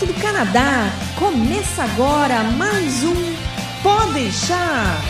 direto do Canadá. Começa agora mais um Pode deixar.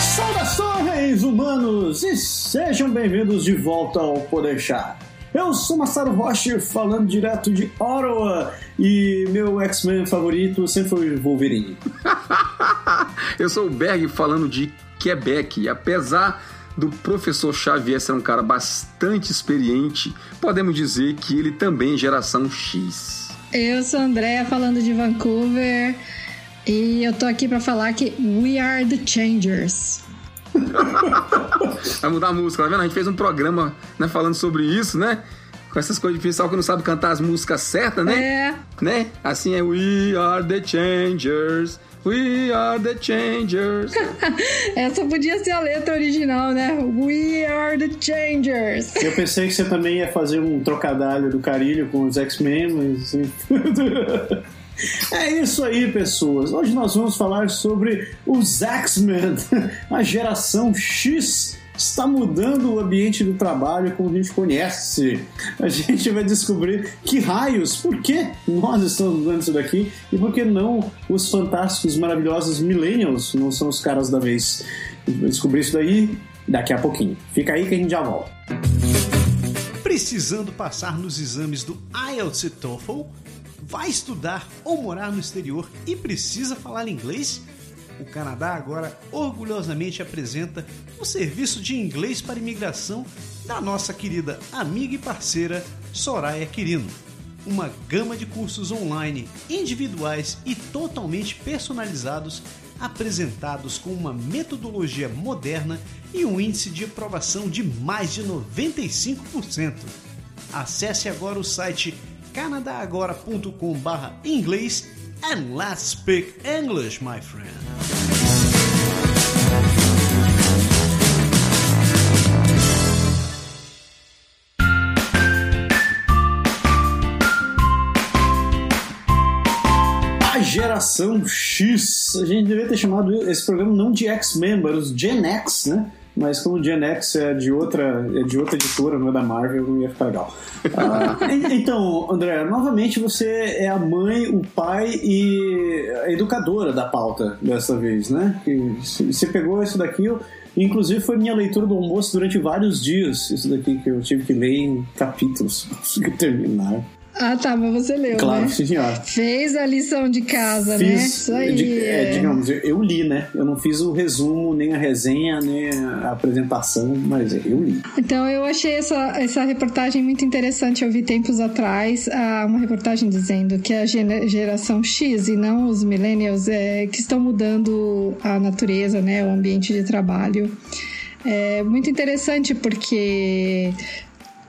Saudações humanos e sejam bem-vindos de volta ao Podeixar. Eu sou Massaro Rocha falando direto de Ottawa e meu X-Men favorito sempre foi o Wolverine. Eu sou o Berg falando de Quebec apesar do professor Xavier ser um cara bastante experiente, podemos dizer que ele também é geração X. Eu sou a Andrea falando de Vancouver e eu tô aqui para falar que we are the changers. Vai mudar a música, tá vendo? A gente fez um programa né, falando sobre isso, né? Com essas coisas de pessoal que não sabe cantar as músicas certas, né? É. Né? Assim é We are the changers. We are the changers. Essa podia ser a letra original, né? We are the changers. Eu pensei que você também ia fazer um trocadilho do carilho com os X-Men, mas. É isso aí, pessoas. Hoje nós vamos falar sobre os X-Men, a geração X está mudando o ambiente do trabalho como a gente conhece. A gente vai descobrir que raios, por que nós estamos mudando isso daqui e por que não os fantásticos, maravilhosos millennials não são os caras da vez. A gente vai descobrir isso daí daqui a pouquinho. Fica aí que a gente já volta. Precisando passar nos exames do IELTS e TOEFL? Vai estudar ou morar no exterior e precisa falar inglês? O Canadá agora orgulhosamente apresenta o serviço de inglês para imigração da nossa querida amiga e parceira Soraya Quirino. Uma gama de cursos online, individuais e totalmente personalizados, apresentados com uma metodologia moderna e um índice de aprovação de mais de 95%. Acesse agora o site canadagora.com/inglês and let's speak English, my friend. Geração X. A gente devia ter chamado esse programa não de X-Men, mas Gen X, né? Mas como o Gen X é de outra, é de outra editora, não é da Marvel, não ia ficar legal. Ah, então, André, novamente você é a mãe, o pai e a educadora da pauta dessa vez, né? Que Você pegou isso daqui, inclusive foi minha leitura do almoço durante vários dias, isso daqui que eu tive que ler em capítulos, consegui terminar. Ah, tá, mas você leu, Claro, né? sim, senhora. Fez a lição de casa, né? Fiz, Isso aí. de- é, digamos, eu, li, né? Eu não fiz o resumo, nem a resenha, nem a apresentação, mas eu li. Então eu achei essa, essa reportagem muito interessante. Eu vi tempos atrás ah, uma reportagem dizendo que a gera- geração X e não os millennials é, que estão mudando a natureza, né, o ambiente de trabalho. É muito interessante porque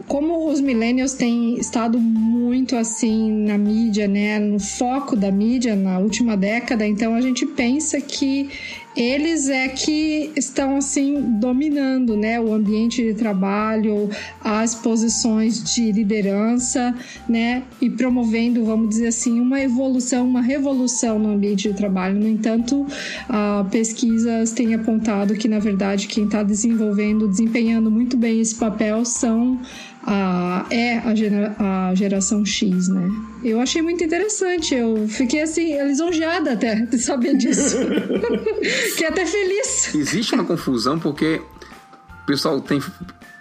como os millennials têm estado muito assim na mídia, né, no foco da mídia na última década, então a gente pensa que eles é que estão assim dominando, né, o ambiente de trabalho, as posições de liderança, né, e promovendo, vamos dizer assim, uma evolução, uma revolução no ambiente de trabalho. No entanto, ah, pesquisas têm apontado que na verdade quem está desenvolvendo, desempenhando muito bem esse papel são a, é a, gera- a geração X, né? Eu achei muito interessante, eu fiquei assim, lisonjeada até de saber disso. Fiquei até feliz. Existe uma confusão porque o pessoal tem.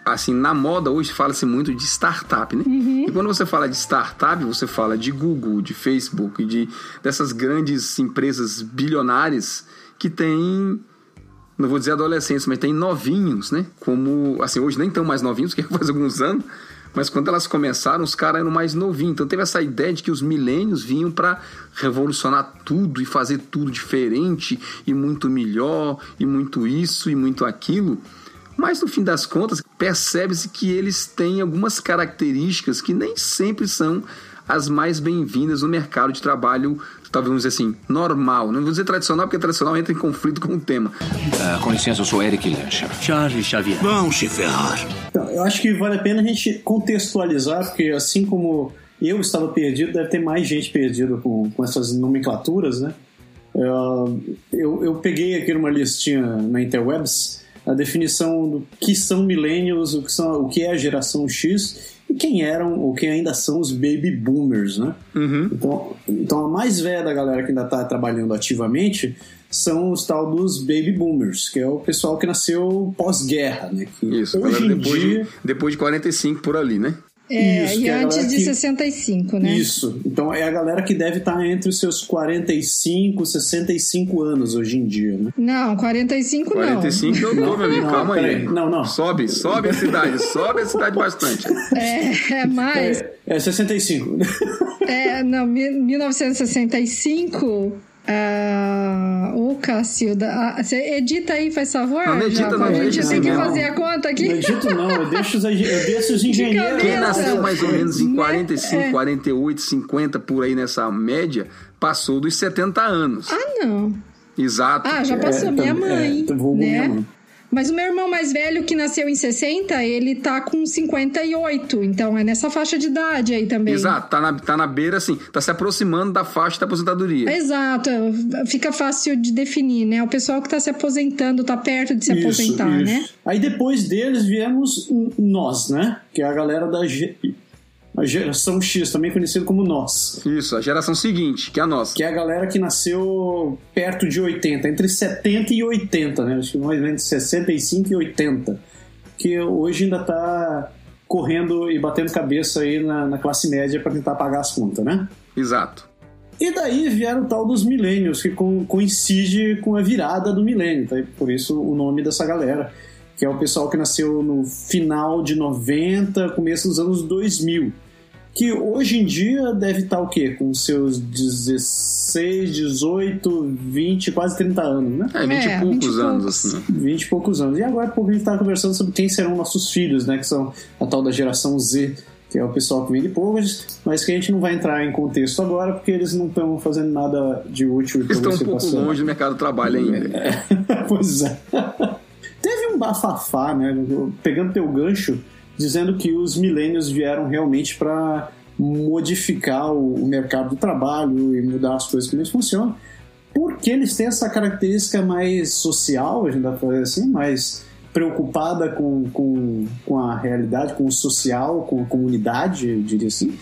Assim, na moda hoje fala-se muito de startup, né? E quando você fala de startup, você fala de Google, de Facebook, de dessas grandes empresas bilionárias que têm, não vou dizer adolescentes, mas tem novinhos, né? Como, assim, hoje nem tão mais novinhos, que faz alguns anos, mas quando elas começaram, os caras eram mais novinhos. Então teve essa ideia de que os milênios vinham para revolucionar tudo e fazer tudo diferente e muito melhor e muito isso e muito aquilo. Mas no fim das contas, percebe-se que eles têm algumas características que nem sempre são as mais bem-vindas no mercado de trabalho, talvez vamos dizer assim, normal. Não vou dizer tradicional, porque tradicional entra em conflito com o tema. Ah, com licença, eu sou Eric Lancher. Charles Xavier. Vão se ferrar. Então, eu acho que vale a pena a gente contextualizar, porque assim como eu estava perdido, deve ter mais gente perdida com, com essas nomenclaturas, né? Eu, eu, eu peguei aqui numa listinha na Interwebs a definição do que são millennials, o que, são, o que é a geração X quem eram ou quem ainda são os baby boomers, né? Uhum. Então, então a mais velha da galera que ainda está trabalhando ativamente são os tal dos baby boomers, que é o pessoal que nasceu pós-guerra, né? Que Isso, hoje galera depois, dia de, depois de 45 por ali, né? É, Isso, e é antes de que- 65, né? Isso. Então é a galera que deve estar entre os seus 45, 65 anos hoje em dia, né? Não, 45 não. 45 eu tô, meu amigo, Não, calma aí. peraí. Não, não. Sobe, sobe a cidade, sobe a cidade bastante. É, é mais. É, é 65. É, não, mi- 1965. Ah, o Cacilda. ah, Você edita aí, faz favor? Não, não edita não, A gente edita tem que não. fazer a conta Não aqui. edito não, eu deixo os, eu deixo os engenheiros. Quem nasceu mais ou menos em Né? 45, É. 48, 50, por aí nessa média, passou dos 70 anos. Ah, não. Exato. Ah, já passou. É, minha então, mãe. é, então vou né? minha mãe. Mas o meu irmão mais velho, que nasceu em 60, ele tá com 58. Então é nessa faixa de idade aí também. Exato, tá na, tá na beira, assim, tá se aproximando da faixa da aposentadoria. Exato, fica fácil de definir, né? O pessoal que tá se aposentando, tá perto de se Isso, aposentar, isso. né? Aí depois deles viemos nós, né? Que é a galera da a geração X, também conhecido como nós. Isso, a geração seguinte, que é a nossa. Que é a galera que nasceu perto de 80, entre 70 e 80, né? Acho que mais ou menos 65 e 80. Que hoje ainda tá correndo e batendo cabeça aí na, na classe média para tentar pagar as contas, né? Exato. E daí vieram o tal dos milênios, que co- coincide com a virada do milênio, tá? Por isso o nome dessa galera, que é o pessoal que nasceu no final de 90, começo dos anos 2000. Que hoje em dia deve estar o quê? Com seus 16, 18, 20, quase 30 anos, né? É, 20 É, e poucos 20 e anos, poucos. assim. 20 e poucos anos. E agora pouco a gente tá conversando sobre quem serão nossos filhos, né? Que são a tal da geração Z, que é o pessoal que vem depois, mas que a gente não vai entrar em contexto agora, porque eles não estão fazendo nada de útil Eles estão um você pouco passar. longe do mercado do trabalho ainda. pois é. Bafafá, né? Pegando teu gancho, dizendo que os milênios vieram realmente para modificar o, mercado do trabalho e mudar as coisas como eles funcionam, porque eles têm essa característica mais social, a gente dá pra fazer assim, mais preocupada com, com, com a realidade, com o social, com a comunidade, eu diria assim.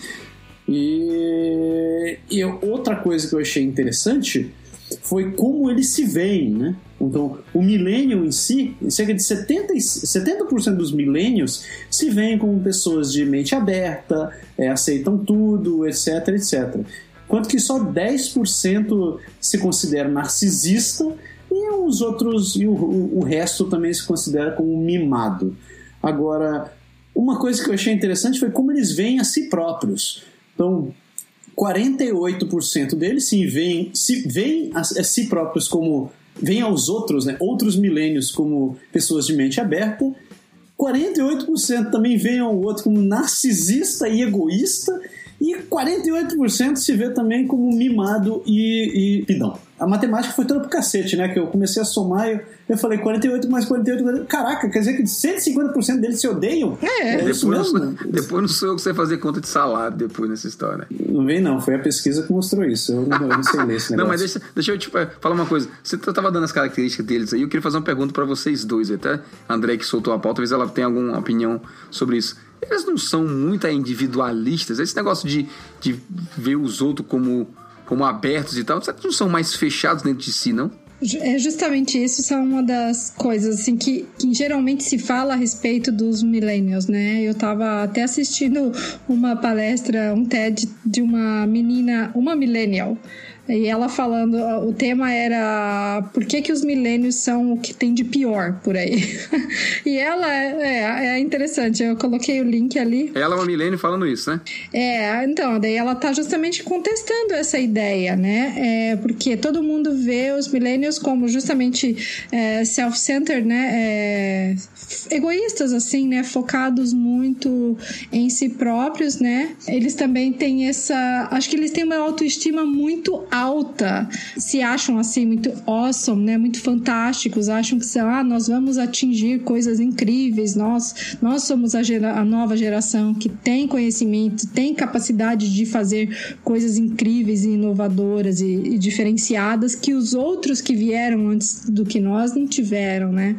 E, e outra coisa que eu achei interessante foi como eles se veem, né? Então, o milênio em si, cerca de 70%, e- 70 dos milênios se veem como pessoas de mente aberta, é, aceitam tudo, etc, etc. Enquanto que só 10% se considera narcisista e os outros, e o, o- o resto também se considera como mimado. Agora, uma coisa que eu achei interessante foi como eles veem a si próprios. Então, 48% deles sim veem, se veem a, a si próprios como veem aos outros, né, outros milênios como pessoas de mente aberta. 48% também veem ao outro como narcisista e egoísta e 48% se vê também como mimado e, e pidão. A matemática foi toda pro cacete, né? Que eu comecei a somar e eu, eu falei 48 mais 48, 48. Caraca, quer dizer que 150% deles se odeiam? É. isso Depois, mesmo? não, depois não sou eu que sei fazer conta de salário depois nessa história. Não vem não, foi a pesquisa que mostrou isso. Eu não, eu não sei ler esse negócio. Não, mas deixa, deixa eu te eh, falar uma coisa. Você estava dando as características deles aí, eu queria fazer uma pergunta para vocês dois. Até a André que soltou a pauta, talvez ela tenha alguma opinião sobre isso. Eles não são muito individualistas? Esse negócio de, de ver os outros como, como abertos e tal, será que não são mais fechados dentro de si, não? É justamente isso, são uma das coisas assim que, que geralmente se fala a respeito dos millennials, né? Eu tava até assistindo uma palestra, um TED de uma menina, uma millennial. E ela falando, o tema era por que, que os milênios são o que tem de pior por aí. e ela é, é interessante, eu coloquei o link ali. Ela é uma milênio falando isso, né? É, então, daí ela tá justamente contestando essa ideia, né? É, porque todo mundo vê os millennials como justamente é, self-centered, né? É, egoístas, assim, né? Focados muito em si próprios, né? Eles também têm essa. Acho que eles têm uma autoestima muito alta, se acham assim, muito awesome, né? Muito fantásticos, acham que são, ah, nós vamos atingir coisas incríveis, nós, nós somos a, gera, a nova geração que tem conhecimento, tem capacidade de fazer coisas incríveis e inovadoras e, e diferenciadas que os outros que vieram antes do que nós não tiveram, né?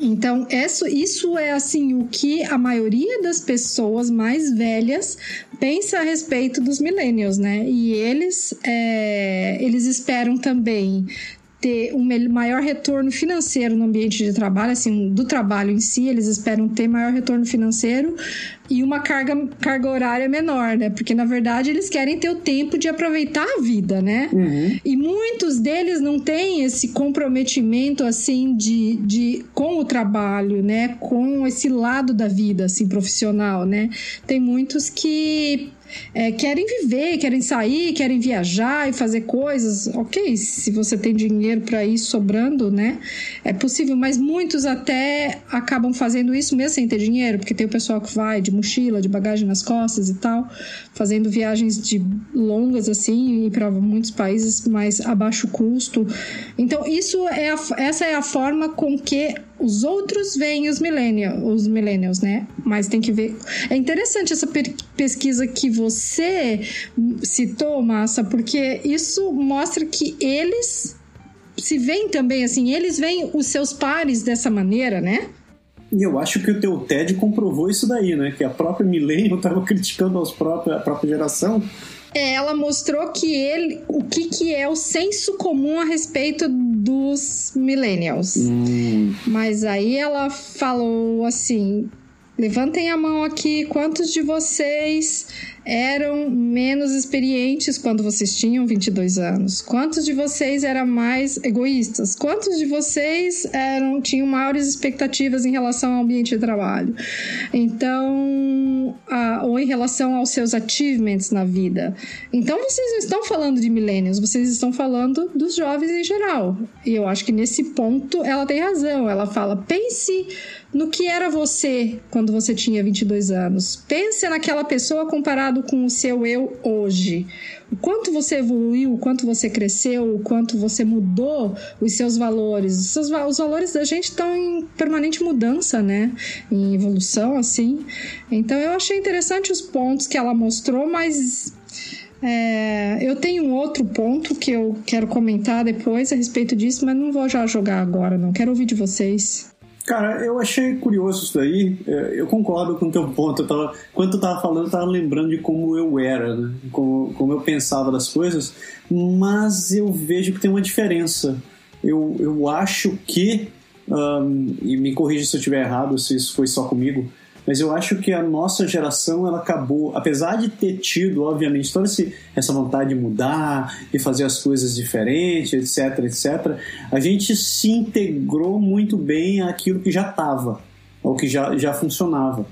Então, isso, isso é assim o que a maioria das pessoas mais velhas pensa a respeito dos millennials, né? E eles, é, eles esperam também ter um maior retorno financeiro no ambiente de trabalho, assim, do trabalho em si, eles esperam ter maior retorno financeiro e uma carga, carga horária menor, né? Porque na verdade eles querem ter o tempo de aproveitar a vida, né? Uhum. E muitos deles não têm esse comprometimento assim de, de com o trabalho, né? Com esse lado da vida assim profissional, né? Tem muitos que é, querem viver, querem sair, querem viajar e fazer coisas. Ok, se você tem dinheiro para ir sobrando, né? É possível, mas muitos até acabam fazendo isso mesmo sem ter dinheiro, porque tem o pessoal que vai de mochila, de bagagem nas costas e tal, fazendo viagens de longas assim e para muitos países mais a baixo custo. Então, isso é a, essa é a forma com que os outros veem os millennials, os millennials, né? Mas tem que ver. É interessante essa pesquisa que você citou, Massa, porque isso mostra que eles se veem também assim, eles veem os seus pares dessa maneira, né? E eu acho que o teu TED comprovou isso daí, né? Que a própria Millennium estava criticando as próprias, a própria geração é, ela mostrou que ele, o que, que é o senso comum a respeito dos millennials. Hum. Mas aí ela falou assim: levantem a mão aqui, quantos de vocês eram menos experientes quando vocês tinham 22 anos? Quantos de vocês eram mais egoístas? Quantos de vocês eram tinham maiores expectativas em relação ao ambiente de trabalho? Então, a, ou em relação aos seus achievements na vida. Então, vocês não estão falando de millennials, vocês estão falando dos jovens em geral. E eu acho que nesse ponto ela tem razão. Ela fala: pense no que era você quando você tinha 22 anos. Pense naquela pessoa comparado com o seu eu hoje. O quanto você evoluiu, o quanto você cresceu, o quanto você mudou os seus valores. Os, seus, os valores da gente estão em permanente mudança, né? Em evolução, assim. Então eu achei interessante os pontos que ela mostrou, mas é, eu tenho um outro ponto que eu quero comentar depois a respeito disso, mas não vou já jogar agora, não. Quero ouvir de vocês. Cara, eu achei curioso isso daí. É, eu concordo com o teu ponto. Eu tava, quando tu tava falando, eu tava lembrando de como eu era, né? como, como eu pensava das coisas, mas eu vejo que tem uma diferença. Eu, eu acho que, um, e me corrija se eu estiver errado, se isso foi só comigo, mas eu acho que a nossa geração ela acabou, apesar de ter tido, obviamente, toda essa vontade de mudar, de fazer as coisas diferentes, etc, etc, a gente se integrou muito bem àquilo que já estava, ao que já, já funcionava.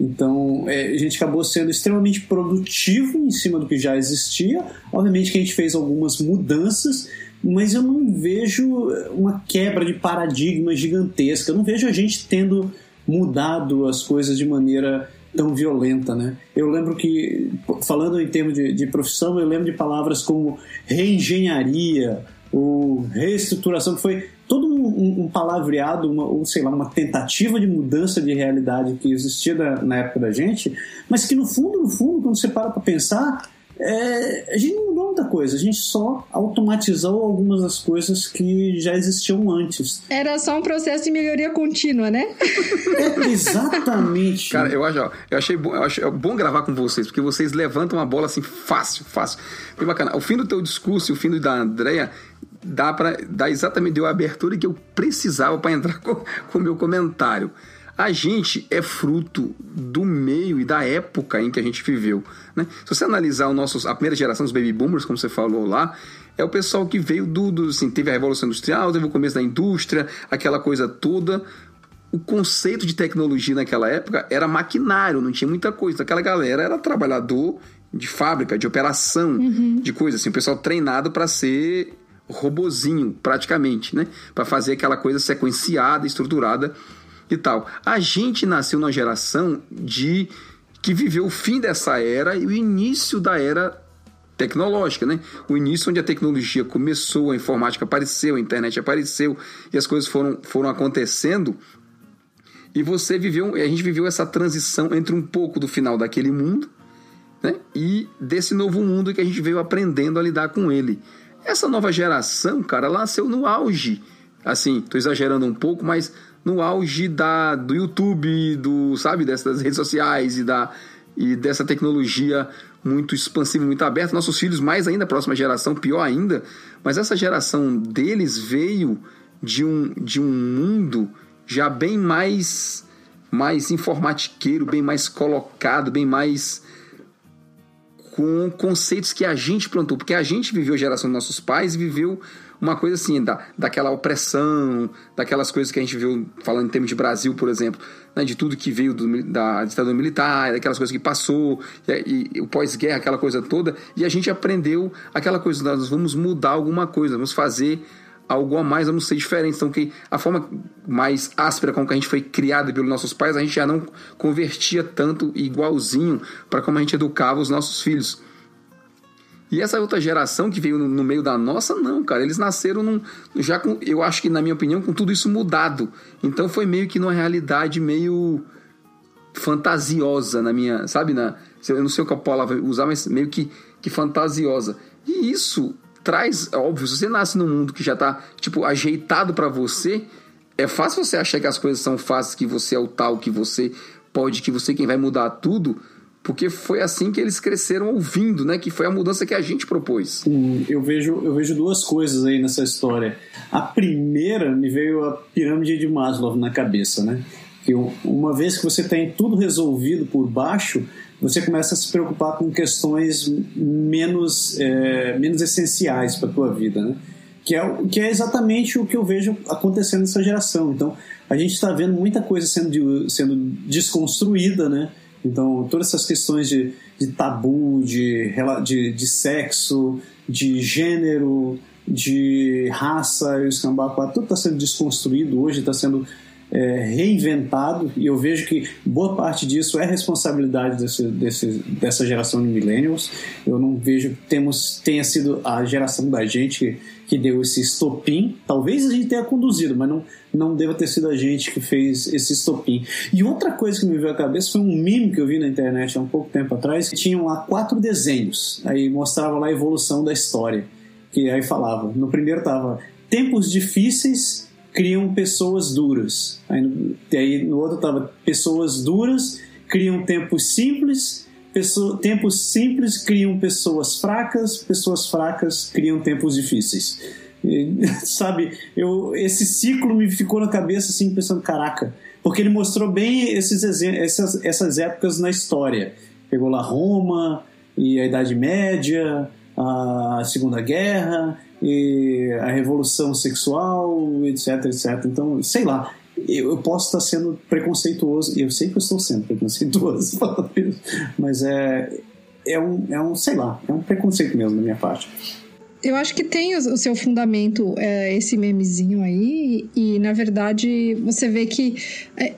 Então, é, a gente acabou sendo extremamente produtivo em cima do que já existia. Obviamente que a gente fez algumas mudanças, mas eu não vejo uma quebra de paradigma gigantesca. Eu não vejo a gente tendo mudado as coisas de maneira tão violenta, né? Eu lembro que, falando em termos de, de profissão, eu lembro de palavras como reengenharia ou reestruturação, que foi todo um, um palavreado, uma, ou sei lá, uma tentativa de mudança de realidade que existia da, na época da gente, mas que no fundo, no fundo, quando você para para pensar, é, a gente não mudou muita coisa, a gente só automatizou algumas das coisas que já existiam antes. Era só um processo de melhoria contínua, né? É, exatamente. Cara, eu, acho, eu achei bom, eu acho é bom gravar com vocês, porque vocês levantam a bola assim fácil, fácil. Foi bacana. O fim do teu discurso e o fim da Andrea dá para dar exatamente deu a abertura que eu precisava para entrar com o meu comentário. A gente é fruto do meio e da época em que a gente viveu. Né? Se você analisar o nosso, a primeira geração dos baby boomers, como você falou lá, é o pessoal que veio do, do assim, teve a revolução industrial, teve o começo da indústria, aquela coisa toda. O conceito de tecnologia naquela época era maquinário, não tinha muita coisa. Aquela galera era trabalhador de fábrica, de operação, uhum. de coisa assim, o pessoal treinado para ser robozinho, praticamente, né? Para fazer aquela coisa sequenciada, estruturada e tal. A gente nasceu numa geração de que viveu o fim dessa era e o início da era tecnológica, né? O início onde a tecnologia começou, a informática apareceu, a internet apareceu e as coisas foram, foram acontecendo. E você viveu, a gente viveu essa transição entre um pouco do final daquele mundo, né? E desse novo mundo que a gente veio aprendendo a lidar com ele. Essa nova geração, cara, ela nasceu no auge. Assim, tô exagerando um pouco, mas no auge da, do YouTube, do, sabe, dessas redes sociais e, da, e dessa tecnologia muito expansiva, muito aberta. Nossos filhos, mais ainda, a próxima geração, pior ainda. Mas essa geração deles veio de um, de um mundo já bem mais, mais informatiqueiro, bem mais colocado, bem mais com conceitos que a gente plantou, porque a gente viveu a geração dos nossos pais e viveu uma coisa assim, da, daquela opressão, daquelas coisas que a gente viu falando em termos de Brasil, por exemplo, né, de tudo que veio do, da ditadura militar, daquelas coisas que passou, e, e o pós-guerra, aquela coisa toda, e a gente aprendeu aquela coisa, nós vamos mudar alguma coisa, vamos fazer algo a mais, vamos ser diferentes. Então, que a forma mais áspera com que a gente foi criado pelos nossos pais, a gente já não convertia tanto igualzinho para como a gente educava os nossos filhos. E essa outra geração que veio no, no, meio da nossa, não, cara. Eles nasceram num, já com, eu acho que, na minha opinião, com tudo isso mudado. Então foi meio que numa realidade meio fantasiosa na minha, sabe? Na, eu não sei qual palavra usar, mas meio que, que fantasiosa. E isso traz, óbvio, se você nasce num mundo que já tá, tipo, ajeitado para você, é fácil você achar que as coisas são fáceis, que você é o tal, que você pode, que você é quem vai mudar tudo, porque foi assim que eles cresceram ouvindo, né? Que foi a mudança que a gente propôs. Hum, eu vejo, eu vejo duas coisas aí nessa história. A primeira me veio a pirâmide de Maslow na cabeça, né? Que uma vez que você tem tudo resolvido por baixo, você começa a se preocupar com questões menos, é, menos essenciais para a tua vida, né? Que é, que é exatamente o que eu vejo acontecendo nessa geração. Então, a gente está vendo muita coisa sendo, sendo desconstruída, né? Então, todas essas questões de, de tabu, de, de, de sexo, de gênero, de raça o escambau, tudo está sendo desconstruído hoje, está sendo é, reinventado e eu vejo que boa parte disso é responsabilidade desse, desse, dessa geração de millennials. Eu não vejo que temos, tenha sido a geração da gente que deu esse estopim. Talvez a gente tenha conduzido, mas não, não deva ter sido a gente que fez esse estopim. E outra coisa que me veio à cabeça foi um meme que eu vi na internet há um pouco tempo atrás. Tinham lá quatro desenhos, aí mostrava lá a evolução da história. Que aí falava, no primeiro tava tempos difíceis criam pessoas duras. Aí no, aí no outro estava pessoas duras criam tempos simples, pessoa, tempos simples criam pessoas fracas, pessoas fracas criam tempos difíceis. E, sabe, eu, esse ciclo me ficou na cabeça assim, pensando, caraca, porque ele mostrou bem esses, essas, essas épocas na história. Pegou lá Roma e a Idade Média, a Segunda Guerra, e a revolução sexual, etc, etc. Então, sei lá, eu, posso estar sendo preconceituoso, e eu sei que eu estou sendo preconceituoso, mas é, é, um, é um, sei lá, é um preconceito mesmo da minha parte. Eu acho que tem o, seu fundamento é, esse memezinho aí, e, e na verdade você vê que é,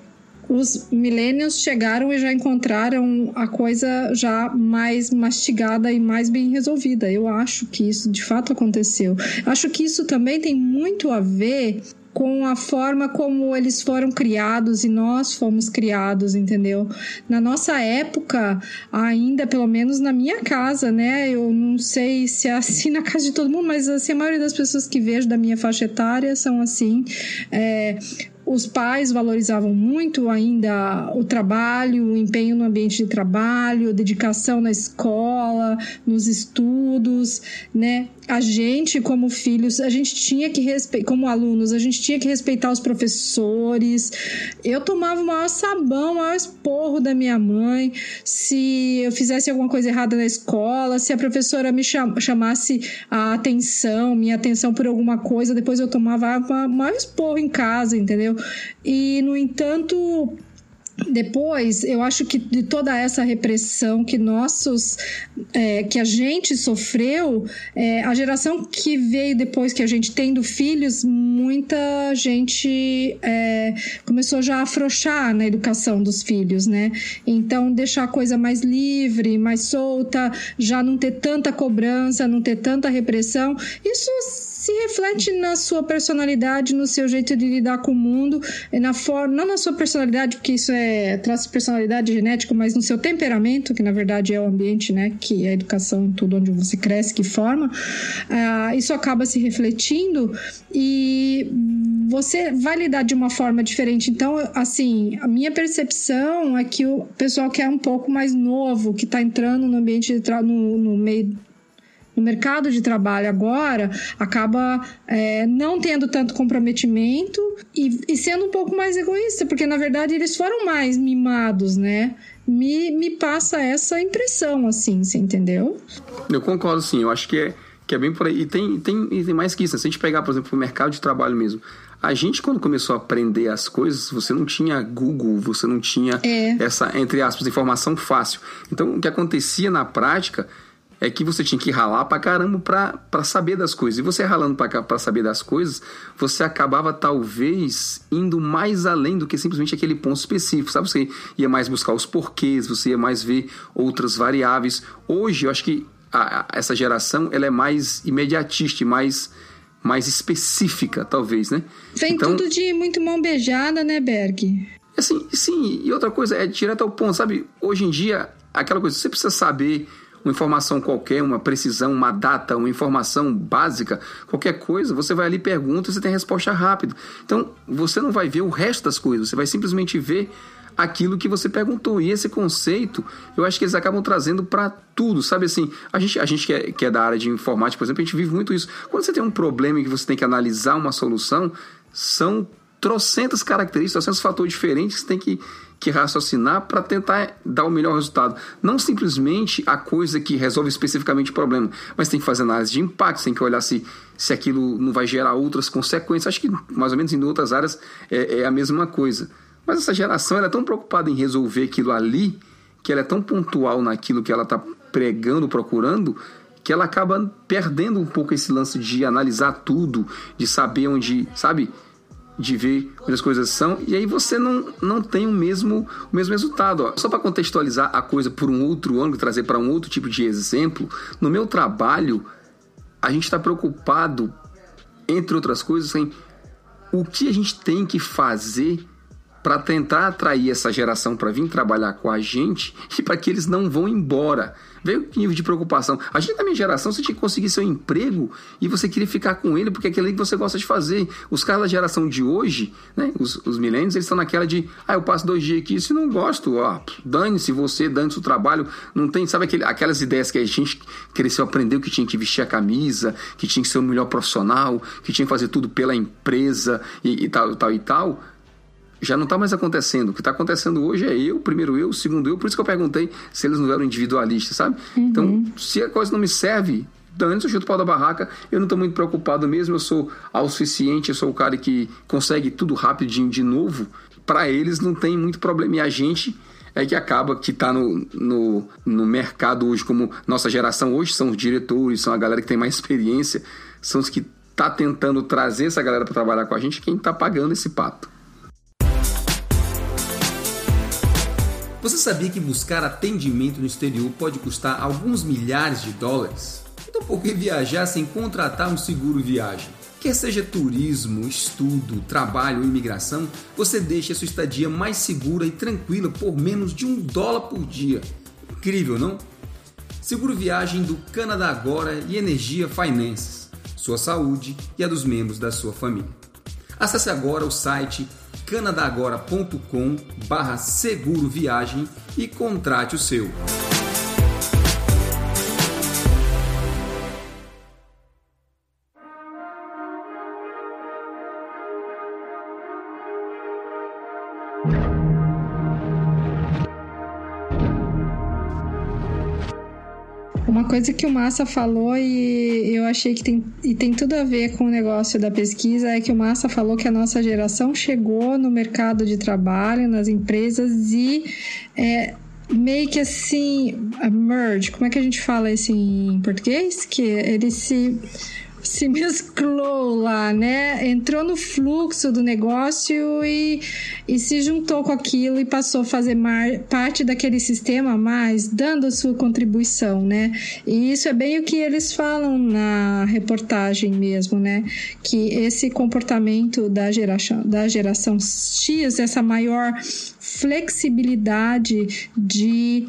os millennials chegaram e já encontraram a coisa já mais mastigada e mais bem resolvida. Eu acho que isso de fato aconteceu. Acho que isso também tem muito a ver com a forma como eles foram criados e nós fomos criados, entendeu? Na nossa época, ainda, pelo menos na minha casa, né? Eu não sei se é assim na casa de todo mundo, mas assim, a maioria das pessoas que vejo da minha faixa etária são assim. É, os pais valorizavam muito ainda o trabalho, o empenho no ambiente de trabalho, dedicação na escola, nos estudos, né? a gente, como filhos, a gente tinha que respeitar, como alunos, a gente tinha que respeitar os professores. Eu tomava o maior sabão, o maior esporro da minha mãe se eu fizesse alguma coisa errada na escola, se a professora me chamasse a atenção, minha atenção por alguma coisa, depois eu tomava o maior esporro em casa, entendeu? E, no entanto, depois, eu acho que de toda essa repressão que nossos, é, que a gente sofreu, é, a geração que veio depois que a gente tendo filhos, muita gente é, começou já a afrouxar na educação dos filhos, né? Então, deixar a coisa mais livre, mais solta, já não ter tanta cobrança, não ter tanta repressão. Isso se reflete na sua personalidade, no seu jeito de lidar com o mundo, na forma, não na sua personalidade, porque isso é traço de personalidade genético, mas no seu temperamento, que na verdade é o ambiente, né, que é a educação, tudo onde você cresce, que forma, uh, isso acaba se refletindo e você vai lidar de uma forma diferente. Então, assim, a minha percepção é que o pessoal que é um pouco mais novo, que está entrando no ambiente no, no meio no mercado de trabalho agora acaba é, não tendo tanto comprometimento e, e, sendo um pouco mais egoísta, porque na verdade eles foram mais mimados, né? Me, me passa essa impressão, assim, você entendeu? Eu concordo, sim. Eu acho que é, que é bem por aí. E tem, tem, e tem mais que isso. Né? Se a gente pegar, por exemplo, o mercado de trabalho mesmo, a gente, quando começou a aprender as coisas, você não tinha Google, você não tinha é. essa, entre aspas, informação fácil. Então, o que acontecia na prática é que você tinha que ralar pra caramba pra, pra saber das coisas. E você ralando pra, pra saber das coisas, você acabava talvez indo mais além do que simplesmente aquele ponto específico, sabe? Você ia mais buscar os porquês, você ia mais ver outras variáveis. Hoje, eu acho que a, a, essa geração ela é mais imediatista, mais mais específica, talvez, né? Vem então, tudo de muito mão beijada, né, Berg? Assim, sim, e outra coisa é direto ao ponto, sabe? Hoje em dia, aquela coisa, você precisa saber uma informação qualquer, uma precisão, uma data, uma informação básica, qualquer coisa, você vai ali pergunta você tem a resposta rápida. Então, você não vai ver o resto das coisas, você vai simplesmente ver aquilo que você perguntou. E esse conceito, eu acho que eles acabam trazendo para tudo, sabe assim? A gente, a gente que é, que é da área de informática, por exemplo, a gente vive muito isso. Quando você tem um problema e que você tem que analisar uma solução, são trocentas características, trocentos fatores diferentes que você tem que que raciocinar para tentar dar o melhor resultado. Não simplesmente a coisa que resolve especificamente o problema, mas tem que fazer análise de impacto, tem que olhar se, se aquilo não vai gerar outras consequências. Acho que mais ou menos em outras áreas é, é a mesma coisa. Mas essa geração ela é tão preocupada em resolver aquilo ali, que ela é tão pontual naquilo que ela está pregando, procurando, que ela acaba perdendo um pouco esse lance de analisar tudo, de saber onde, sabe? De ver onde as coisas são, e aí você não, não tem o mesmo, o mesmo resultado. Ó. Só para contextualizar a coisa por um outro ângulo, trazer para um outro tipo de exemplo, no meu trabalho, a gente está preocupado, entre outras coisas, em o que a gente tem que fazer para tentar atrair essa geração para vir trabalhar com a gente e para que eles não vão embora. Veio que nível de preocupação. A gente da minha geração, você tinha que conseguir seu emprego e você queria ficar com ele porque é aquilo que você gosta de fazer. Os caras da geração de hoje, né, os, os milênios, eles estão naquela de, ah, eu passo dois dias aqui se não gosto, ó, dane-se você, dane-se o trabalho. Não tem, sabe aquele, aquelas ideias que a gente cresceu, aprendeu que tinha que vestir a camisa, que tinha que ser o melhor profissional, que tinha que fazer tudo pela empresa e, e tal, tal e tal já não está mais acontecendo. O que está acontecendo hoje é eu, primeiro eu, segundo eu. Por isso que eu perguntei se eles não eram individualistas, sabe? Uhum. Então, se a coisa não me serve, dane-se, eu chuto o pau da barraca. Eu não estou muito preocupado mesmo. Eu sou ao suficiente, eu sou o cara que consegue tudo rapidinho de novo. Para eles não tem muito problema. E a gente é que acaba que está no, no, no mercado hoje, como nossa geração hoje são os diretores, são a galera que tem mais experiência, são os que tá tentando trazer essa galera para trabalhar com a gente, quem está pagando esse pato. Você sabia que buscar atendimento no exterior pode custar alguns milhares de dólares? Então por que viajar sem contratar um seguro viagem? Quer seja turismo, estudo, trabalho ou imigração, você deixa sua estadia mais segura e tranquila por menos de um dólar por dia. Incrível, não? Seguro viagem do Canadá Agora e Energia Finances. Sua saúde e a dos membros da sua família. Acesse agora o site canadagora.com barra seguro viagem e contrate o seu. Coisa que o Massa falou e eu achei que tem, e tem tudo a ver com o negócio da pesquisa é que o Massa falou que a nossa geração chegou no mercado de trabalho, nas empresas e é, meio que assim, merge, como é que a gente fala isso em português? Que ele se se mesclou lá, né? Entrou no fluxo do negócio e, e se juntou com aquilo e passou a fazer mar, parte daquele sistema mais, dando a sua contribuição, né? E isso é bem o que eles falam na reportagem mesmo, né? Que esse comportamento da geração, da geração X, essa maior flexibilidade de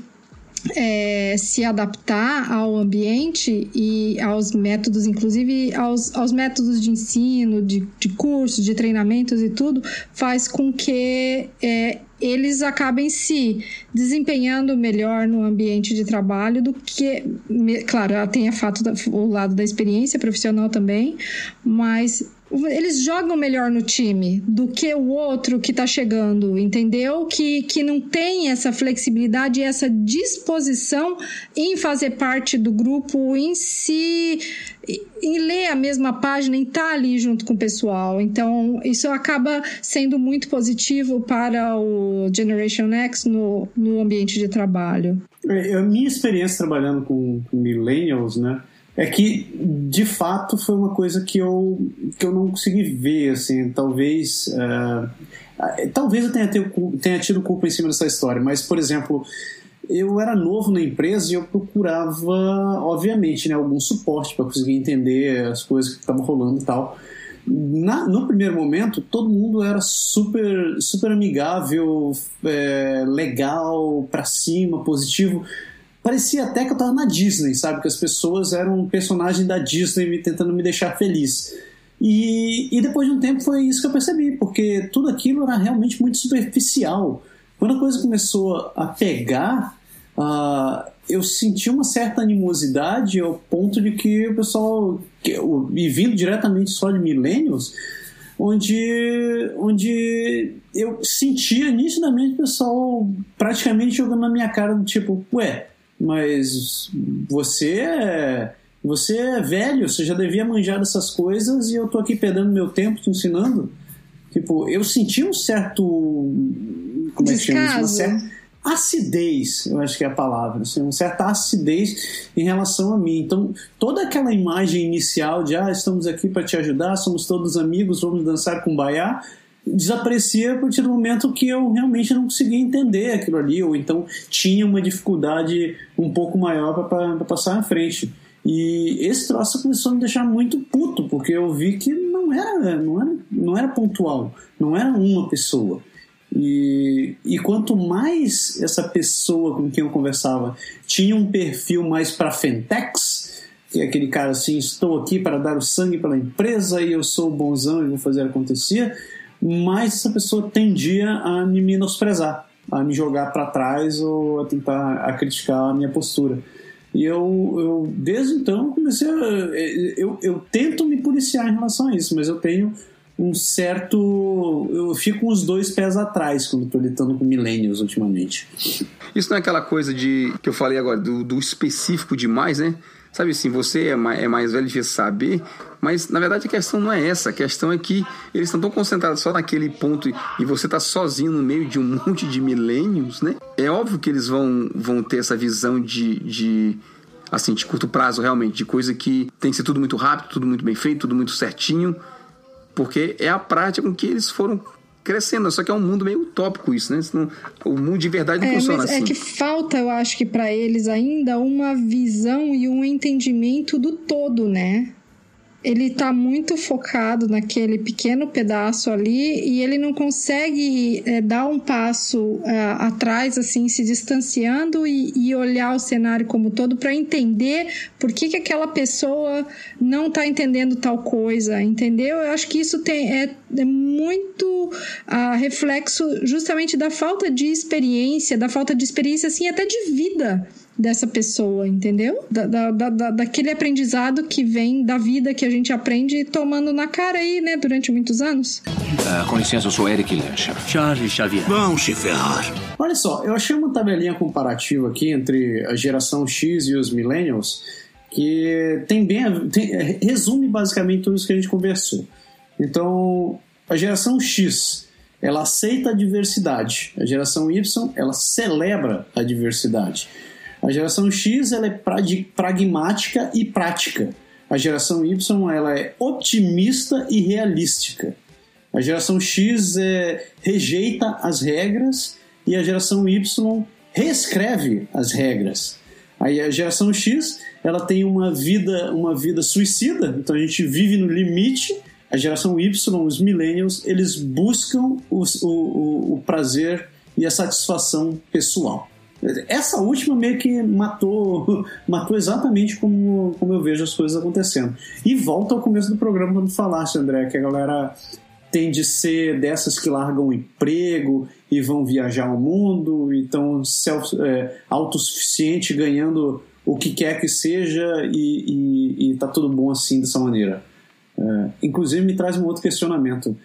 é, se adaptar ao ambiente e aos métodos, inclusive aos, aos métodos de ensino, de, de cursos, de treinamentos e tudo, faz com que é, eles acabem se desempenhando melhor no ambiente de trabalho do que, claro, tem a fato da, o lado da experiência profissional também, mas eles jogam melhor no time do que o outro que tá chegando, entendeu? Que, que não tem essa flexibilidade e essa disposição em fazer parte do grupo, em si, em ler a mesma página, em estar tá ali junto com o pessoal. Então, isso acaba sendo muito positivo para o Generation X no, no ambiente de trabalho. É, a minha experiência trabalhando com, com millennials, né? É que de fato foi uma coisa que eu, que eu não consegui ver assim. Talvez uh, talvez eu tenha, tenha tido culpa em cima dessa história mas por exemplo eu era novo na empresa e eu procurava obviamente né, algum suporte para conseguir entender as coisas que estavam rolando e tal. Na, no primeiro momento todo mundo era super super amigável é, legal para cima positivo parecia até que eu tava na Disney, sabe? Que as pessoas eram um personagem da Disney tentando me deixar feliz. E, e depois de um tempo foi isso que eu percebi, porque tudo aquilo era realmente muito superficial. Quando a coisa começou a pegar, uh, eu senti uma certa animosidade ao ponto de que o pessoal, que, e vindo diretamente só de millennials, onde, onde eu sentia nitidamente o pessoal praticamente jogando na minha cara do tipo, ué, mas você é, você é velho, você já devia manjar dessas coisas e eu tô aqui perdendo meu tempo te ensinando. Tipo, eu senti um certo. Como é que chama isso? Uma certa acidez, eu acho que é a palavra, assim, uma certa acidez em relação a mim. Então, toda aquela imagem inicial de ah, estamos aqui para te ajudar, somos todos amigos, vamos dançar com baiá, desaparecia a partir do momento que eu realmente não conseguia entender aquilo ali, ou então tinha uma dificuldade um pouco maior para passar à frente. E esse troço começou a me deixar muito puto, porque eu vi que não era, não era, não era pontual, não era uma pessoa. E, e quanto mais essa pessoa com quem eu conversava tinha um perfil mais para Fentex, que é aquele cara assim, estou aqui para dar o sangue pela empresa e eu sou bonzão e vou fazer acontecer, mas essa pessoa tendia a me menosprezar, a me jogar para trás ou a tentar a criticar a minha postura. E eu, eu desde então, comecei a. Eu, eu tento me policiar em relação a isso, mas eu tenho um certo. Eu fico com os dois pés atrás quando estou lidando com millennials ultimamente. Isso não é aquela coisa de que eu falei agora, do, do específico demais, né? Sabe assim, você é mais, é mais velho de saber, mas na verdade a questão não é essa. A questão é que eles estão tão concentrados só naquele ponto e você está sozinho no meio de um monte de milênios, né? É óbvio que eles vão, vão ter essa visão de, de assim, de curto prazo realmente, de coisa que tem que ser tudo muito rápido, tudo muito bem feito, tudo muito certinho, porque é a prática com que eles foram crescendo. Só que é um mundo meio utópico isso, né? Não, o mundo de verdade não é, funciona mas assim. É que falta, eu acho que para eles ainda uma visão e um entendimento do todo, né? Ele está muito focado naquele pequeno pedaço ali e ele não consegue é, dar um passo é, atrás, assim, se distanciando e, e, olhar o cenário como todo para entender por que, que aquela pessoa não está entendendo tal coisa, entendeu? Eu acho que isso tem, é, é muito uh, reflexo justamente da falta de experiência, da falta de experiência, assim, até de vida dessa pessoa, entendeu? Da, da, da, daquele aprendizado que vem da vida que a gente aprende tomando na cara aí, né, durante muitos anos. Uh, com licença, eu sou Eric Lancha. Charles Xavier. Vão se ferrar. Olha só, eu achei uma tabelinha comparativa aqui entre a geração X e os millennials que tem bem tem, é, resume basicamente tudo isso que a gente conversou. Então, a geração X ela aceita a diversidade. A geração Y ela celebra a diversidade. A geração X ela é pragmática e prática. A geração Y ela é otimista e realística. A geração X é, rejeita as regras e a geração Y reescreve as regras. Aí a geração X ela tem uma vida uma vida suicida, então a gente vive no limite. A geração Y, os millennials, eles buscam o, o, o prazer e a satisfação pessoal. Essa última meio que matou, matou exatamente como, como eu vejo as coisas acontecendo. E volta ao começo do programa quando falaste, André, que a galera tem de ser dessas que largam o emprego e vão viajar ao mundo e estão é, autossuficiente, ganhando o que quer que seja e, e, e tá tudo bom assim dessa maneira. É, inclusive me traz um outro questionamento.